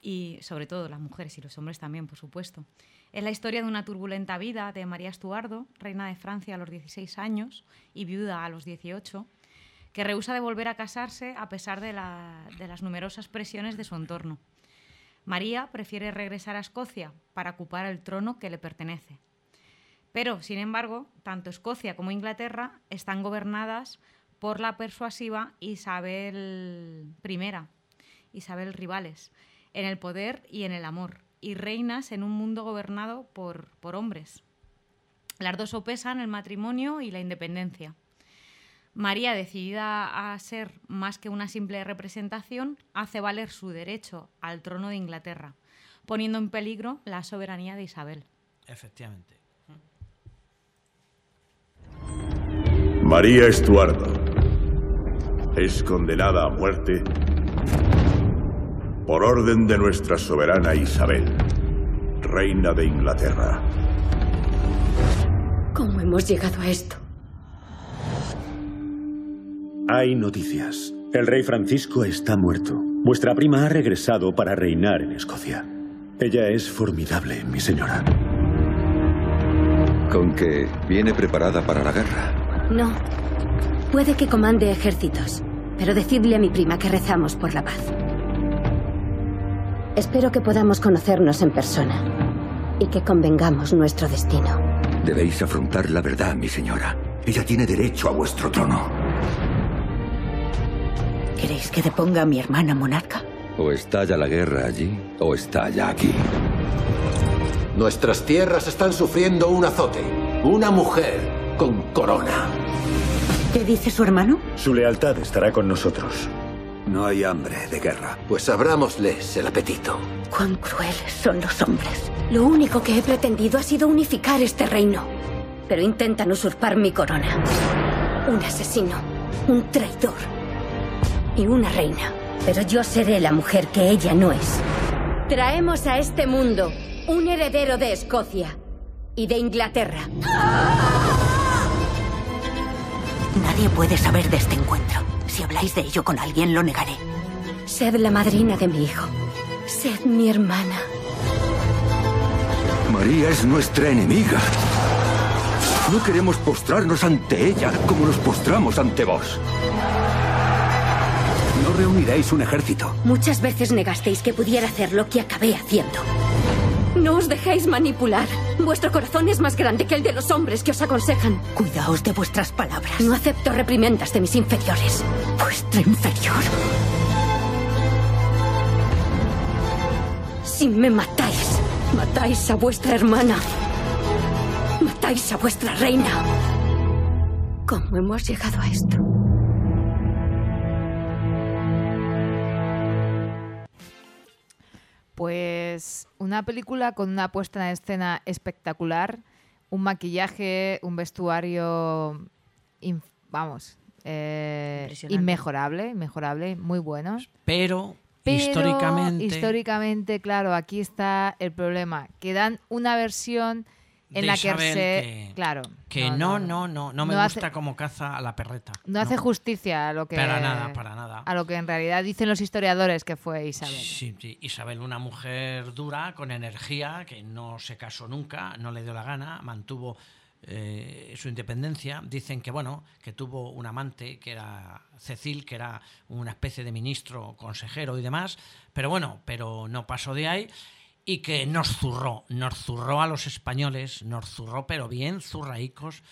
Y sobre todo las mujeres y los hombres también, por supuesto. Es la historia de una turbulenta vida de María Estuardo, reina de Francia a los 16 años y viuda a los 18, que rehúsa de volver a casarse a pesar de, de las numerosas presiones de su entorno. María prefiere regresar a Escocia para ocupar el trono que le pertenece. Pero, sin embargo, tanto Escocia como Inglaterra están gobernadas por la persuasiva Isabel I, Isabel Rivales, en el poder y en el amor, y reinas en un mundo gobernado por, por hombres. Las dos sopesan el matrimonio y la independencia. María, decidida a ser más que una simple representación, hace valer su derecho al trono de Inglaterra, poniendo en peligro la soberanía de Isabel. Efectivamente. María Estuardo es condenada a muerte por orden de nuestra soberana Isabel, reina de Inglaterra. ¿Cómo hemos llegado a esto? Hay noticias. El rey Francisco está muerto. Vuestra prima ha regresado para reinar en Escocia. Ella es formidable, mi señora. Con que viene preparada para la guerra. No. Puede que comande ejércitos, pero decidle a mi prima que rezamos por la paz. Espero que podamos conocernos en persona y que convengamos nuestro destino. Debéis afrontar la verdad, mi señora. Ella tiene derecho a vuestro trono. ¿Queréis que deponga a mi hermana monarca? O estalla la guerra allí, o estalla aquí. Nuestras tierras están sufriendo un azote. Una mujer con corona. ¿Qué dice su hermano? Su lealtad estará con nosotros. No hay hambre de guerra. Pues abrámosles el apetito. Cuán crueles son los hombres. Lo único que he pretendido ha sido unificar este reino. pero intentan usurpar mi corona. Un asesino, un traidor y una reina. Pero yo seré la mujer que ella no es. Traemos a este mundo un heredero de Escocia y de Inglaterra. Nadie puede saber de este encuentro. Si habláis de ello con alguien, lo negaré. Sed la madrina de mi hijo. Sed mi hermana. María es nuestra enemiga. No queremos postrarnos ante ella como nos postramos ante vos. No reuniréis un ejército. Muchas veces negasteis que pudiera hacer lo que acabé haciendo. No os dejéis manipular. Vuestro corazón es más grande que el de los hombres que os aconsejan. Cuidaos de vuestras palabras. No acepto reprimendas de mis inferiores. Vuestra inferior. Si me matáis, matáis a vuestra hermana. Matáis a vuestra reina. ¿Cómo hemos llegado a esto? Pues una película con una puesta en escena espectacular, un maquillaje, un vestuario, vamos, eh, inmejorable, inmejorable, muy bueno. Pero, Pero, históricamente. históricamente, claro, aquí está el problema, que dan una versión en de la que que- claro, Que no, no, no, no, me No gusta hace- como caza a la perreta. no hace justicia a lo que Para nada, para nada. a lo que en realidad dicen los historiadores que fue Isabel. Sí, sí, Isabel, una mujer dura, con energía, que no se casó nunca, no le dio la gana, mantuvo eh, su independencia. Dicen que, bueno, que tuvo un amante, que era Cecil, que era una especie de ministro, consejero y demás, pero bueno, pero no pasó de ahí. Y que nos zurró, nos zurró a los españoles, nos zurró, pero bien zurraicos,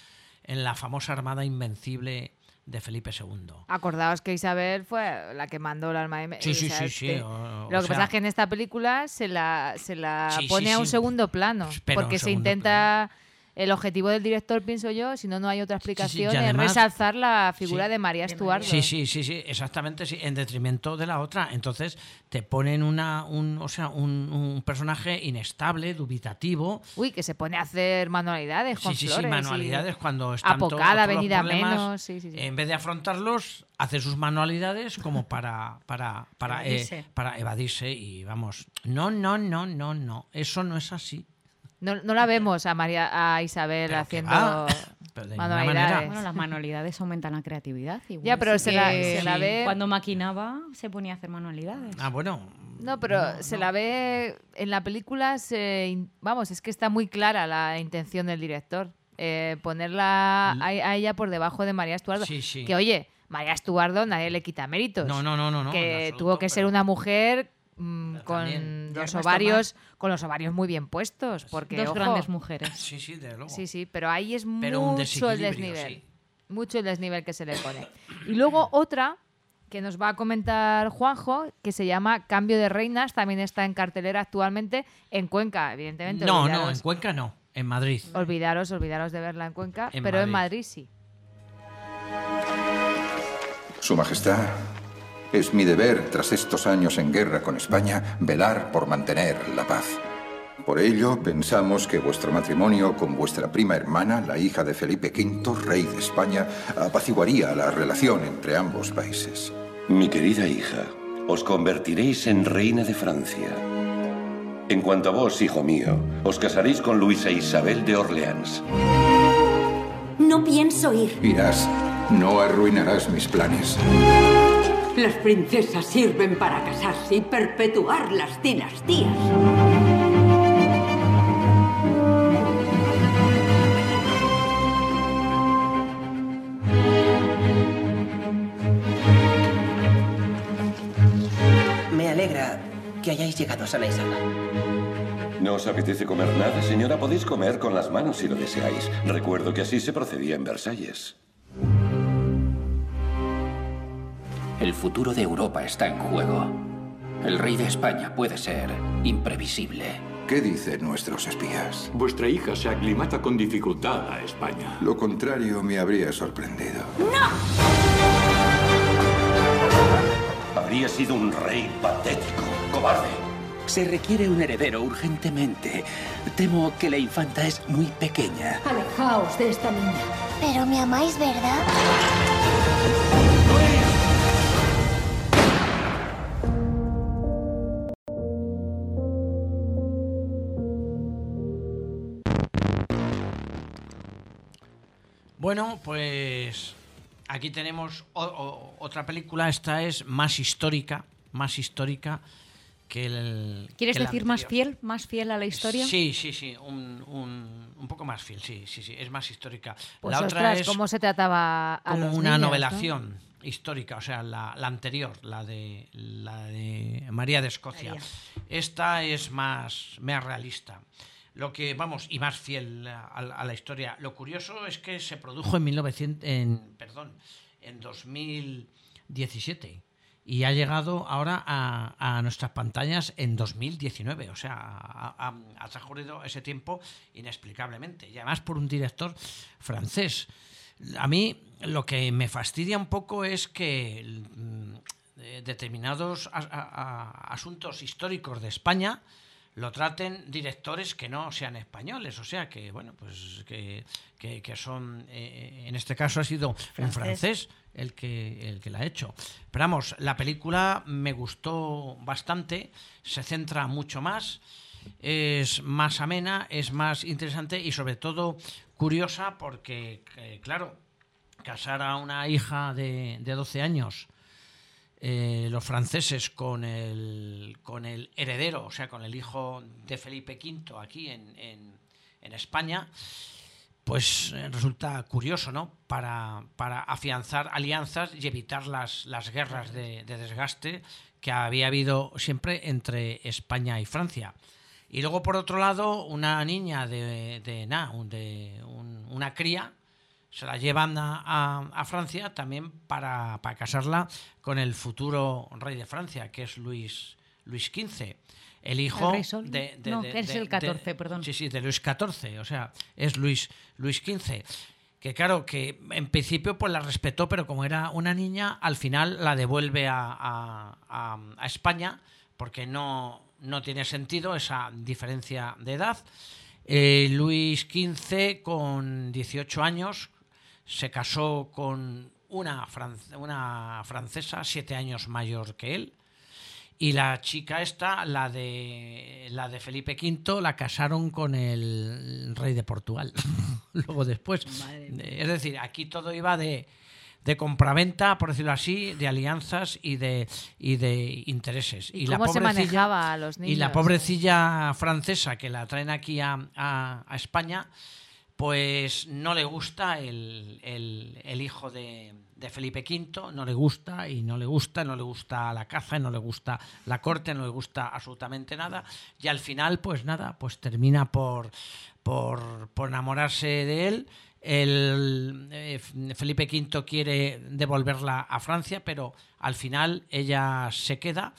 en la famosa Armada Invencible de Felipe II. Acordaos que Isabel fue la que mandó el arma de Sí, sí, sí, sí, te- o- o Lo que sea- pasa es que en esta película se la, se la Sí, pone sí, a un segundo plano. Pero porque se intenta. El objetivo del director, pienso yo, si no, no hay otra explicación, es además- resalzar la figura Sí. de María Estuardo. Sí, sí, sí, sí, exactamente, sí, en detrimento de la otra. Entonces te ponen una, un, o sea, un, un personaje inestable, dubitativo. Uy, que se pone a hacer manualidades con Sí, sí, sí, flores y manualidades cuando están Apocada, todos problemas, menos. Sí, sí, sí. En vez de afrontarlos, hace sus manualidades como para, para, para, eh, Evadirse. para evadirse y vamos. No, no, no, no, no. Eso no es así. No, no la vemos a María a Isabel haciendo va. Pero de ninguna manualidades. Bueno, las manualidades aumentan la creatividad. igual Ya, pero sí se la- se la ve- Cuando maquinaba, se ponía a hacer manualidades. Ah, bueno. No, pero se la ve en la película, se, vamos, es que está muy clara la intención del director. Eh, ponerla a, a ella por debajo de María Estuardo. Sí, sí. Que oye, María Estuardo nadie le quita méritos. No, no, no, no, Que absoluto, tuvo que ser una mujer mm, con los ovarios, con los ovarios muy bien puestos. Porque, Dos ojo, grandes mujeres. Sí, sí, desde luego. Sí, sí, pero ahí es Pero mucho el desnivel. sí. Mucho el desnivel que se le pone. Y luego otra que nos va a comentar Juanjo, que se llama Cambio de Reinas, también está en cartelera actualmente en Cuenca, evidentemente. No, no, en Cuenca no, en Madrid. olvidaros, olvidaros de verla en Cuenca, En pero en Madrid. Madrid sí. Su Majestad, es mi deber, tras estos años en guerra con España, velar por mantener la paz. Por ello, pensamos que vuestro matrimonio con vuestra prima hermana, la hija de Felipe V, rey de España, apaciguaría la relación entre ambos países. Mi querida hija, os convertiréis en reina de Francia. En cuanto a vos, hijo mío, os casaréis con Luisa Isabel de Orleans. No pienso ir. Irás, no arruinarás mis planes. Las princesas sirven para casarse y perpetuar las dinastías. Me alegra que hayáis llegado sana y salva. ¿No os apetece comer nada, señora? Podéis comer con las manos si lo deseáis. Recuerdo que así se procedía en Versalles. El futuro de Europa está en juego. El rey de España puede ser imprevisible. ¿Qué dicen nuestros espías? Vuestra hija se aclimata con dificultad a España. Lo contrario me habría sorprendido. Habría sido un rey patético, cobarde. Se requiere un heredero urgentemente. Temo que la infanta es muy pequeña. Alejaos de esta niña. Pero me amáis, ¿verdad? Bueno, pues aquí tenemos o- o- otra película. Esta es más histórica, más histórica que el. ¿Quieres que decir más fiel? ¿Más fiel a la historia? Sí, sí, sí, un, un- un poco más fiel, sí, sí, sí, es más histórica. Pues la otra es ¿cómo se trataba a como los una niños, no? novelación histórica, o sea, la, la anterior, la de la de María de Escocia. María. Esta es más, más realista. Lo que, vamos, y más fiel a, a la historia. Lo curioso es que se produjo en 1900, en, perdón, en 2017 y ha llegado ahora a, a nuestras pantallas en 2019. O sea, ha, transcurrido ese tiempo inexplicablemente. Y además por un director francés. A mí lo que me fastidia un poco es que mm, eh, determinados asuntos históricos de España lo traten directores que no sean españoles, o sea que bueno pues que, que- que son eh, en este caso ha sido un Francés. francés el que el que la ha hecho. Pero vamos, la película me gustó bastante, se centra mucho más, es más amena, es más interesante y sobre todo curiosa porque eh, claro, casar a una hija de, de 12 años eh, los franceses con el, con el heredero, o sea, con el hijo de Felipe V aquí en, en- España, pues eh, resulta curioso, ¿no? Para, para afianzar alianzas y evitar las, las guerras de, de desgaste que había habido siempre entre España y Francia. Y luego, por otro lado, una niña de, de, de un- una cría, se la llevan a, a- a Francia también para, para casarla con el futuro rey de Francia, que es Luis, Luis XV. El hijo de, de- No, de- que es el 14, perdón. Sí, sí, de Luis XIV, o sea, es Luis, Luis XV. Que claro, que en principio pues la respetó, pero como era una niña, al final la devuelve a, a- a- a España, porque no, no tiene sentido esa diferencia de edad. Eh, Luis XV, con 18 años, se casó con una, fran- una francesa, siete años mayor que él. Y la chica esta, la de la de Felipe V, la casaron con el rey de Portugal. Luego después. Es decir, aquí todo iba de, de compraventa, por decirlo así, de alianzas y de, y de intereses. ¿Y la cómo se pobrecilla- manejaba a los Y la niños? pobrecilla francesa que la traen aquí a, a- a España, pues no le gusta el, el- hijo de, Felipe V, no le gusta y no le gusta, no le gusta la caza, no le gusta la corte, no le gusta absolutamente nada. Y al final, pues nada, pues termina por, por, por enamorarse de él. Eh, Felipe V quiere devolverla a Francia, pero al final ella se queda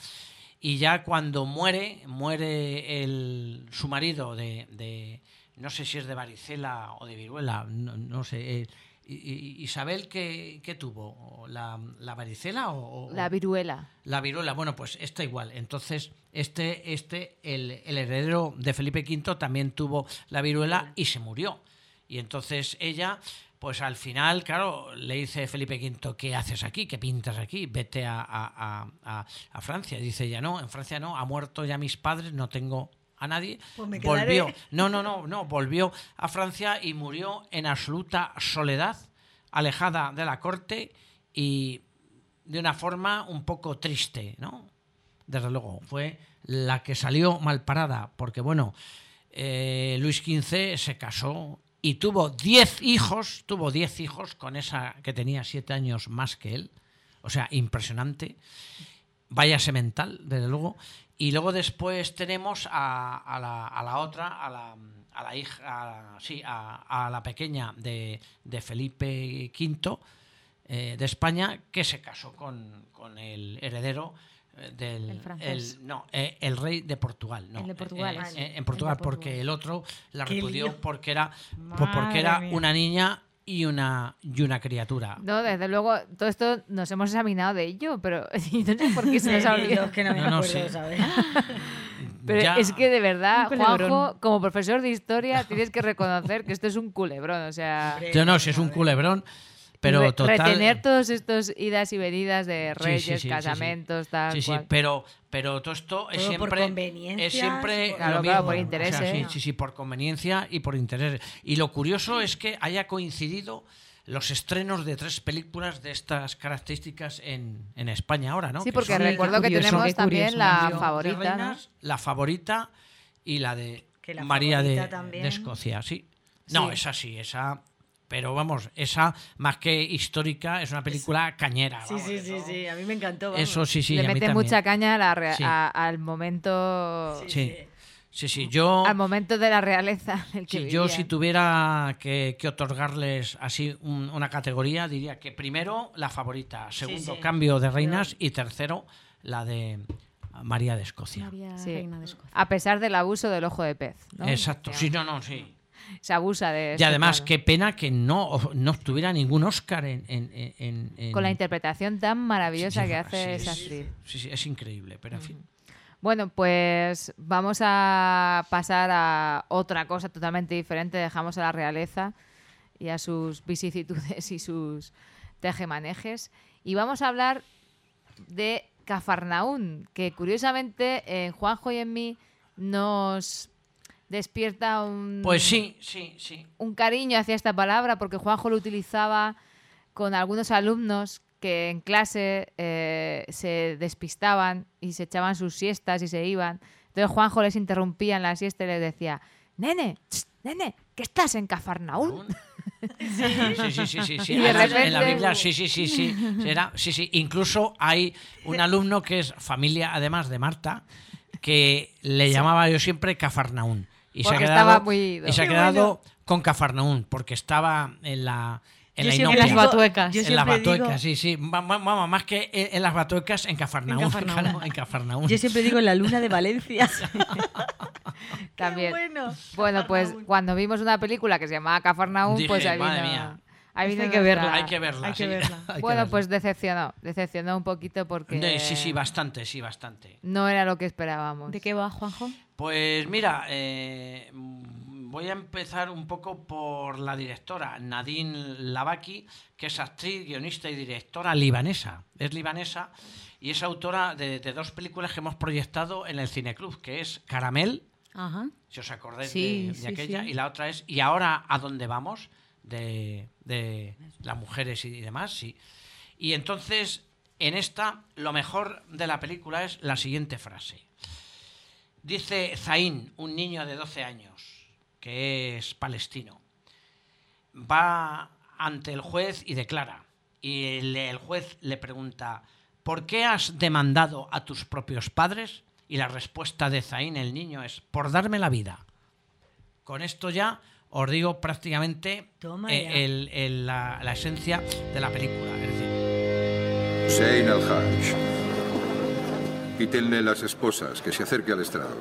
y ya cuando muere, muere el, su marido de- no sé si es de varicela o de viruela, no, no sé. eh, Isabel, ¿qué, qué tuvo? ¿La, la varicela o, o- La viruela. la viruela, bueno, pues está igual. Entonces, este, este, el, el heredero de Felipe V también tuvo la viruela y se murió. Y entonces ella, pues al final, claro, le dice Felipe V, ¿qué haces aquí? ¿Qué pintas aquí? Vete a, a- a- a- a Francia. Dice ella, no, en Francia no, ha muerto ya mis padres, no tengo a nadie. Pues me volvió, no, no, no, no, volvió a Francia y murió en absoluta soledad, alejada de la corte y de una forma un poco triste, ¿no? Desde luego, fue la que salió mal parada, porque bueno, eh, Luis XV se casó y tuvo 10 hijos, tuvo 10 hijos con esa que tenía 7 años más que él, o sea, impresionante. Vaya semental, desde luego. Y luego después tenemos a, a la, a la otra, a la, a la hija, a- sí, a, a la pequeña de, de Felipe V eh, de España, que se casó con, con el heredero eh, del El francés. el- no, eh, el rey de Portugal. No, El de Portugal, eh, el en Portugal, de porque el otro la Qué repudió lío. porque era, porque era mía. una niña y una, y una criatura. No, desde luego, todo esto nos hemos examinado de ello, pero sé por qué se nos ha olvidado. yo es que no me No, no, acuerdo, sí. ¿sabes? Pero ya- es que de verdad. Juanjo, como profesor de historia, tienes que reconocer que esto es un culebrón. O sea, Yo no, si es un culebrón, pero re- total. retener todos estos idas y venidas de Sí, reyes, sí, sí, sí, sí. casamentos, tal Sí, sí, cual. pero, pero todo esto es Todo por siempre. conveniencias, es siempre. por- Claro, lo claro, mismo. por O sea, intereses. sí, sí, sí, por conveniencia y por intereses. Y lo curioso es que haya coincidido los estrenos de tres películas de estas características en, en España ahora, ¿no? Sí, Que porque recuerdo que curioso, tenemos también la favorita, ¿no? Reinas, La favorita y la de Que la María de, de Escocia, sí. No, Sí. esa sí, esa. Pero vamos, esa más que histórica es una película cañera. Sí, vamos, sí, sí, eso- sí, a mí me encantó. vamos. Eso sí, sí. Le a mete mucha caña a la Sí. a- al momento Sí, sí, sí. Yo, al momento de la realeza en el que sí, yo si tuviera que, que otorgarles así un- una categoría, diría que primero la favorita, segundo sí. cambio de reinas y tercero la de María de Escocia. María, Sí. reina de Escocia. A pesar del abuso del ojo de pez. ¿no? Exacto, sí, no, no, sí. Se abusa de Y esto, además, claro. qué pena que no, no obtuviera ningún Oscar en... en- en- en- Con la interpretación tan maravillosa Sí, que hace sí, esa actriz. Sí, sí, es increíble, pero en fin. Bueno, pues vamos a pasar a otra cosa totalmente diferente. Dejamos a la realeza y a sus vicisitudes y sus tejemanejes. Y vamos a hablar de Cafarnaún, que curiosamente en Juanjo y en mí nos despierta un, Pues sí, sí, sí. un cariño hacia esta palabra, porque Juanjo lo utilizaba con algunos alumnos que en clase eh, se despistaban y se echaban sus siestas y se iban. Entonces Juanjo les interrumpía en la siesta y les decía, nene, tss, nene, que estás en Cafarnaún. Sí, sí, sí, sí, sí, sí. Y de En la- repente- Biblia, sí, sí, sí, sí. Era- sí, sí. Incluso hay un alumno que es familia, además de Marta, que le llamaba yo siempre Cafarnaún. Y se ha quedado, estaba muy- y se ha Qué quedado con Cafarnaún, porque estaba en la. En Yo la siempre inopia. digo- Batuecas. En las digo- batuecas, sí, sí. Vamos, más que en, en las batuecas, en Cafarnaún. En Cafarnaún. en. Yo siempre digo la luna de Valencia. También. bueno. Bueno, pues cuando vimos una película que se llamaba Cafarnaún, Dije, pues ahí madre mía. Hay que verla. Hay que verla. Hay que sí. verla. Hay que Bueno, verla. pues decepcionó, decepcionó un poquito porque De- Sí, sí, bastante, sí, bastante. no era lo que esperábamos. ¿De qué va, Juanjo? Pues mira, eh, voy a empezar un poco por la directora, Nadine Lavaki, que es actriz, guionista y directora libanesa. Es libanesa y es autora de, de dos películas que hemos proyectado en el Cineclub, que es Caramel, Ajá. si os acordáis Sí, de, de sí, aquella, sí. y la otra es ¿Y ahora a dónde vamos? De, de las mujeres y demás, sí. Y entonces, en esta, lo mejor de la película es la siguiente frase. Dice Zain, un niño de 12 años, que es palestino, va ante el juez y declara. Y el, juez le pregunta, ¿por qué has demandado a tus propios padres? Y la respuesta de Zain, el niño, es, por darme la vida. Con esto ya os digo prácticamente Toma eh, ya. el- el- la, la esencia de la película. Es decir, Hussein al-Hajj. Quítenle las esposas, que se acerque al estrado.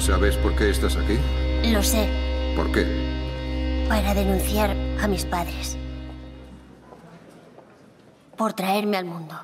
¿Sabes por qué estás aquí? Lo sé, ¿Por qué? para denunciar a mis padres. Por traerme al mundo.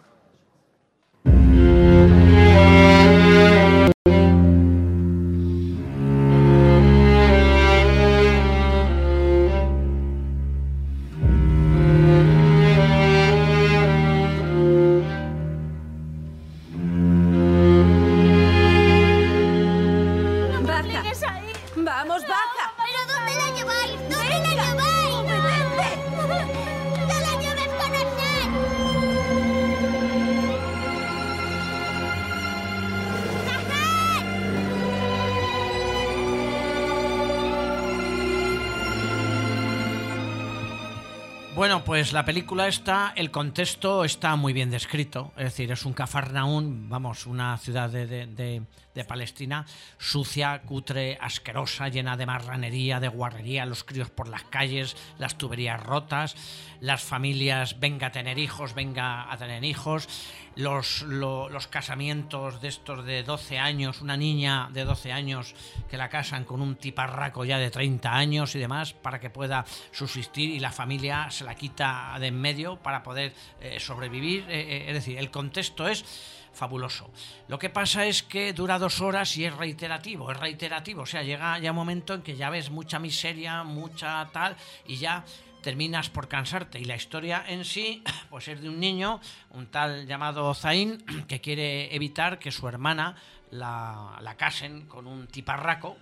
Bueno, pues la película está, el contexto está muy bien descrito, es decir, es un Cafarnaún, vamos, una ciudad de, de- de- Palestina sucia, cutre, asquerosa, llena de marranería, de guarrería, los críos por las calles, las tuberías rotas, las familias, venga a tener hijos, venga a tener hijos, los, lo- los casamientos de estos de 12 años, una niña de 12 años que la casan con un tiparraco ya de 30 años y demás para que pueda subsistir y la familia se la quita de en medio para poder eh, sobrevivir. Eh, eh, es decir, el contexto es fabuloso. Lo que pasa es que dura dos horas y es reiterativo, es reiterativo. O sea, llega ya un momento en que ya ves mucha miseria, mucha tal, y ya terminas por cansarte. Y la historia en sí, pues es de un niño, un tal llamado Zain, que quiere evitar que su hermana la, la casen con un tiparraco,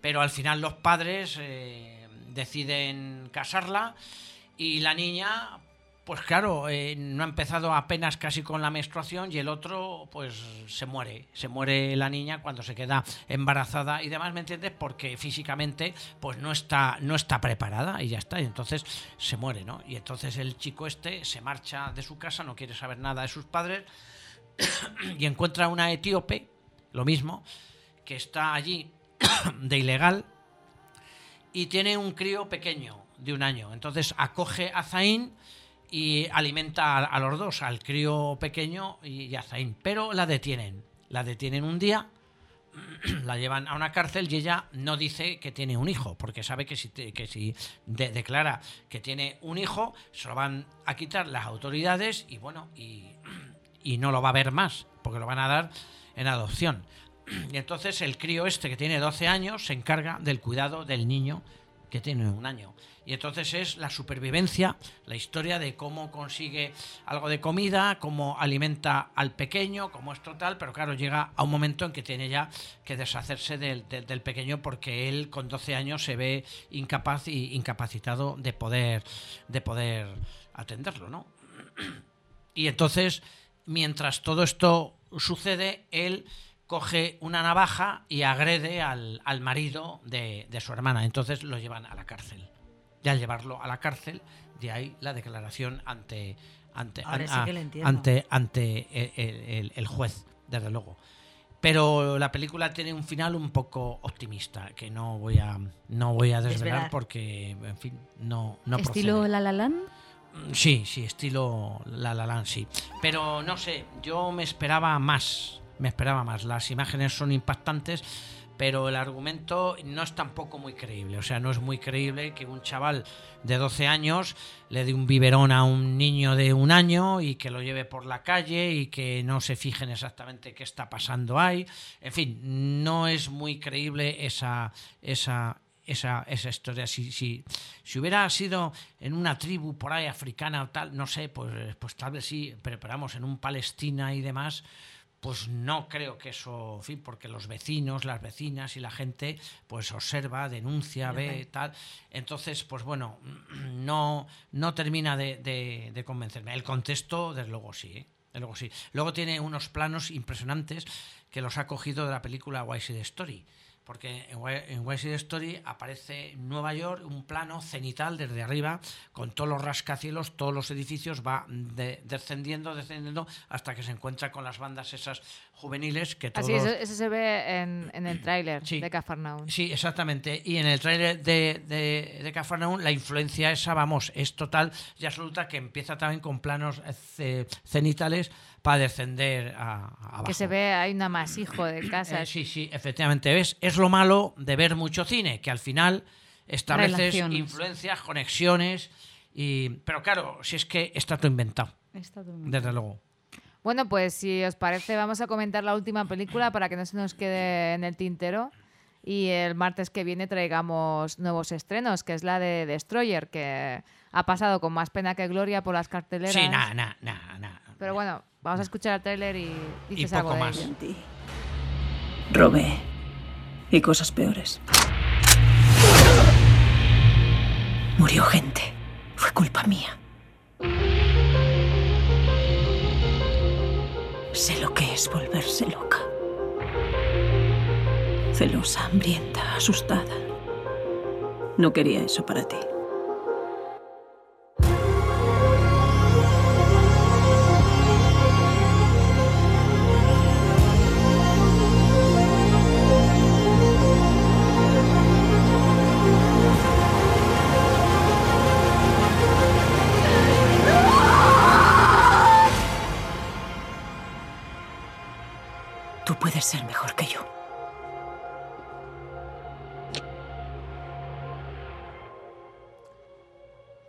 pero al final los padres deciden casarla y la niña, pues claro, eh, no ha empezado apenas casi con la menstruación y el otro, pues se muere. Se muere la niña cuando se queda embarazada y demás, ¿me entiendes? Porque físicamente, pues no está, no está preparada y ya está. Y entonces se muere, ¿no? Y entonces el chico este se marcha de su casa, no quiere saber nada de sus padres y encuentra una etíope, lo mismo, que está allí de ilegal y tiene un crío pequeño de un año. Entonces acoge a Zain y alimenta a, los dos, al crío pequeño y a Zain. Pero la detienen. La detienen un día, la llevan a una cárcel y ella no dice que tiene un hijo, porque sabe que si, que si de- declara que tiene un hijo, se lo van a quitar las autoridades y bueno, y, y no lo va a ver más, porque lo van a dar en adopción. Y entonces el crío este que tiene 12 años se encarga del cuidado del niño que tiene un año. Y entonces es la supervivencia, la historia de cómo consigue algo de comida, cómo alimenta al pequeño, cómo es total, pero claro, llega a un momento en que tiene ya que deshacerse del, del- pequeño porque él con 12 años se ve incapaz y incapacitado de poder, de poder atenderlo, ¿no? Y entonces, mientras todo esto sucede, él coge una navaja y agrede al, al marido de, de su hermana. Entonces lo llevan a la cárcel. Y al llevarlo a la cárcel, de ahí la declaración ante, ante, an- sí ante, ante el, el- el juez, desde luego. Pero la película tiene un final un poco optimista, que no voy a, no voy a desvelar Desvelar. porque, en fin, no, no procede. ¿Estilo La La Land? Mm, Sí, sí, estilo La La Land, sí. Pero no sé, yo me esperaba más, me esperaba más. Las imágenes son impactantes, pero el argumento no es tampoco muy creíble. O sea, no es muy creíble que un chaval de 12 años le dé un biberón a un niño de un año y que lo lleve por la calle y que no se fijen exactamente qué está pasando ahí. En fin, no es muy creíble esa, esa, esa, esa historia. Si, si, si hubiera sido en una tribu por ahí africana o tal, no sé, pues, pues tal vez sí, vamos, en un Palestina y demás, pues no creo que eso, en fin, porque los vecinos, las vecinas y la gente, pues observa, denuncia, ve, tal. Entonces, pues bueno, no, no termina de, de- de convencerme. El contexto, desde luego sí, ¿eh? Desde luego sí. Luego tiene unos planos impresionantes que los ha cogido de la película Why Side Story. Porque en Why Side Story aparece Nueva York, un plano cenital desde arriba, con todos los rascacielos, todos los edificios, va de- descendiendo, descendiendo, hasta que se encuentra con las bandas esas juveniles que todos... Así, eso, eso se ve en, en el tráiler de Cafarnaum. Sí, exactamente. Y en el tráiler de, de, de Cafarnaum la influencia esa, vamos, es total y absoluta, que empieza también con planos eh, ce- cenitales para descender a, a abajo. Que se ve, hay un amasijo de casas. Eh, sí, sí, efectivamente. ¿Ves? Es lo malo de ver mucho cine, que al final estableces Relaciones. influencias, conexiones, y... pero claro, si es que está todo inventado, Está todo bien. desde luego. Bueno, pues si os parece, vamos a comentar la última película para que no se nos quede en el tintero. Y el martes que viene traigamos nuevos estrenos, que es la de Destroyer, que ha pasado con más pena que gloria por las carteleras. Sí, nada, nada. nada. Pero bueno, vamos a escuchar el tráiler y dices Y algo poco de más. Robé. Y cosas peores. Murió gente. Fue culpa mía. Sé lo que es volverse loca. Celosa, hambrienta, asustada. No quería eso para ti.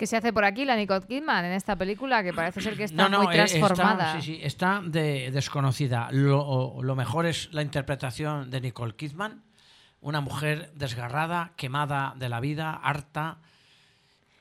Se hace por aquí la Nicole Kidman en esta película? Que parece ser que está No, no, muy eh, está- transformada. sí, sí, está de- desconocida. Lo, lo mejor es la interpretación de Nicole Kidman, una mujer desgarrada, quemada de la vida, harta.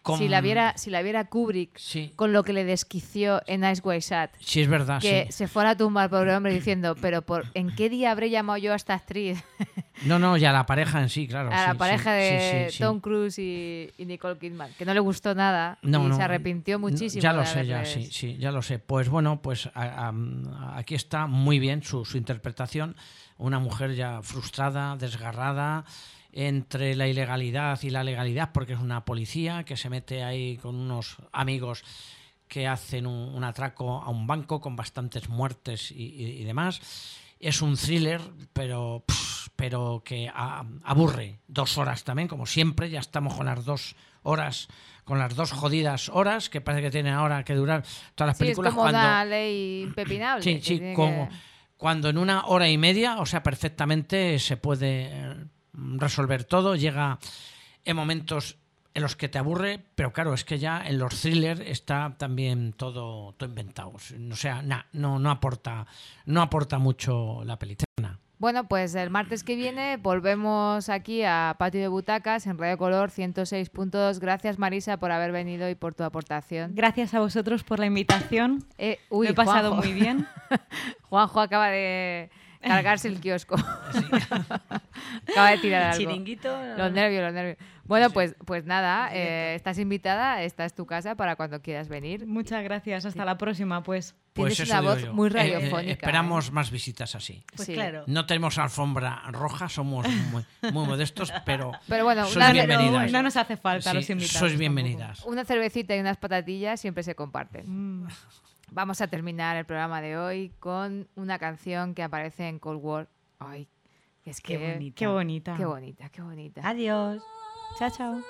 Con- Si la viera, si la viera Kubrick con lo que le desquició en Ice White Shot, Sí, es verdad, que sí. se fuera a tumbar pobre hombre diciendo, pero por ¿en qué día habré llamado yo a esta actriz? No, no, y a la pareja en sí, claro. a sí, la sí, pareja sí, de sí, sí. Tom Cruise y, y Nicole Kidman, que no le gustó nada No, y no, se arrepintió muchísimo. Ya lo sé, ya, sí, sí, ya lo sé. Pues bueno, pues a- a- aquí está muy bien su, su interpretación. Una mujer ya frustrada, desgarrada entre la ilegalidad y la legalidad, porque es una policía que se mete ahí con unos amigos que hacen un, un atraco a un banco con bastantes muertes y, y- y demás. Es un thriller, pero, pero que a- aburre. Dos horas también, como siempre. Ya estamos con las dos horas, con las dos jodidas horas que parece que tienen ahora que durar todas las Sí, es películas. como cuando, una ley impepinable. Sí, sí, como que- cuando en una hora y media, o sea, perfectamente se puede eh, resolver todo, llega en momentos en los que te aburre, pero claro, es que ya en los thrillers está también todo, todo inventado. O sea, na- no, no aporta, no aporta mucho la película. Bueno, pues el martes que viene volvemos aquí a Patio de Butacas en Radio Color 106.2. Gracias Marisa por haber venido y por tu aportación. Gracias a vosotros por la invitación. Eh, uy, Me he pasado Juanjo. muy bien. Juanjo acaba de cargarse el kiosco. acaba de tirar algo. Chiringuito. Los nervios, los nervios. Bueno, pues, pues nada, eh, estás invitada, esta es tu casa para cuando quieras venir. Muchas gracias. Hasta la próxima, pues. Pues Tienes eso una voz yo. muy Eh, eh, radiofónica. esperamos más visitas así. Pues Sí. claro. No tenemos alfombra roja, somos muy, muy modestos, pero, Pero bueno, sois una- bienvenidas. No nos hace falta Sí, los invitados. Sois bienvenidas. Una cervecita y unas patatillas siempre se comparten. Mm. Vamos a terminar el programa de hoy con una canción que aparece en Cold War. Ay, es que Qué bonita. Qué bonita. Qué bonita, qué bonita. Adiós. Chao, chao.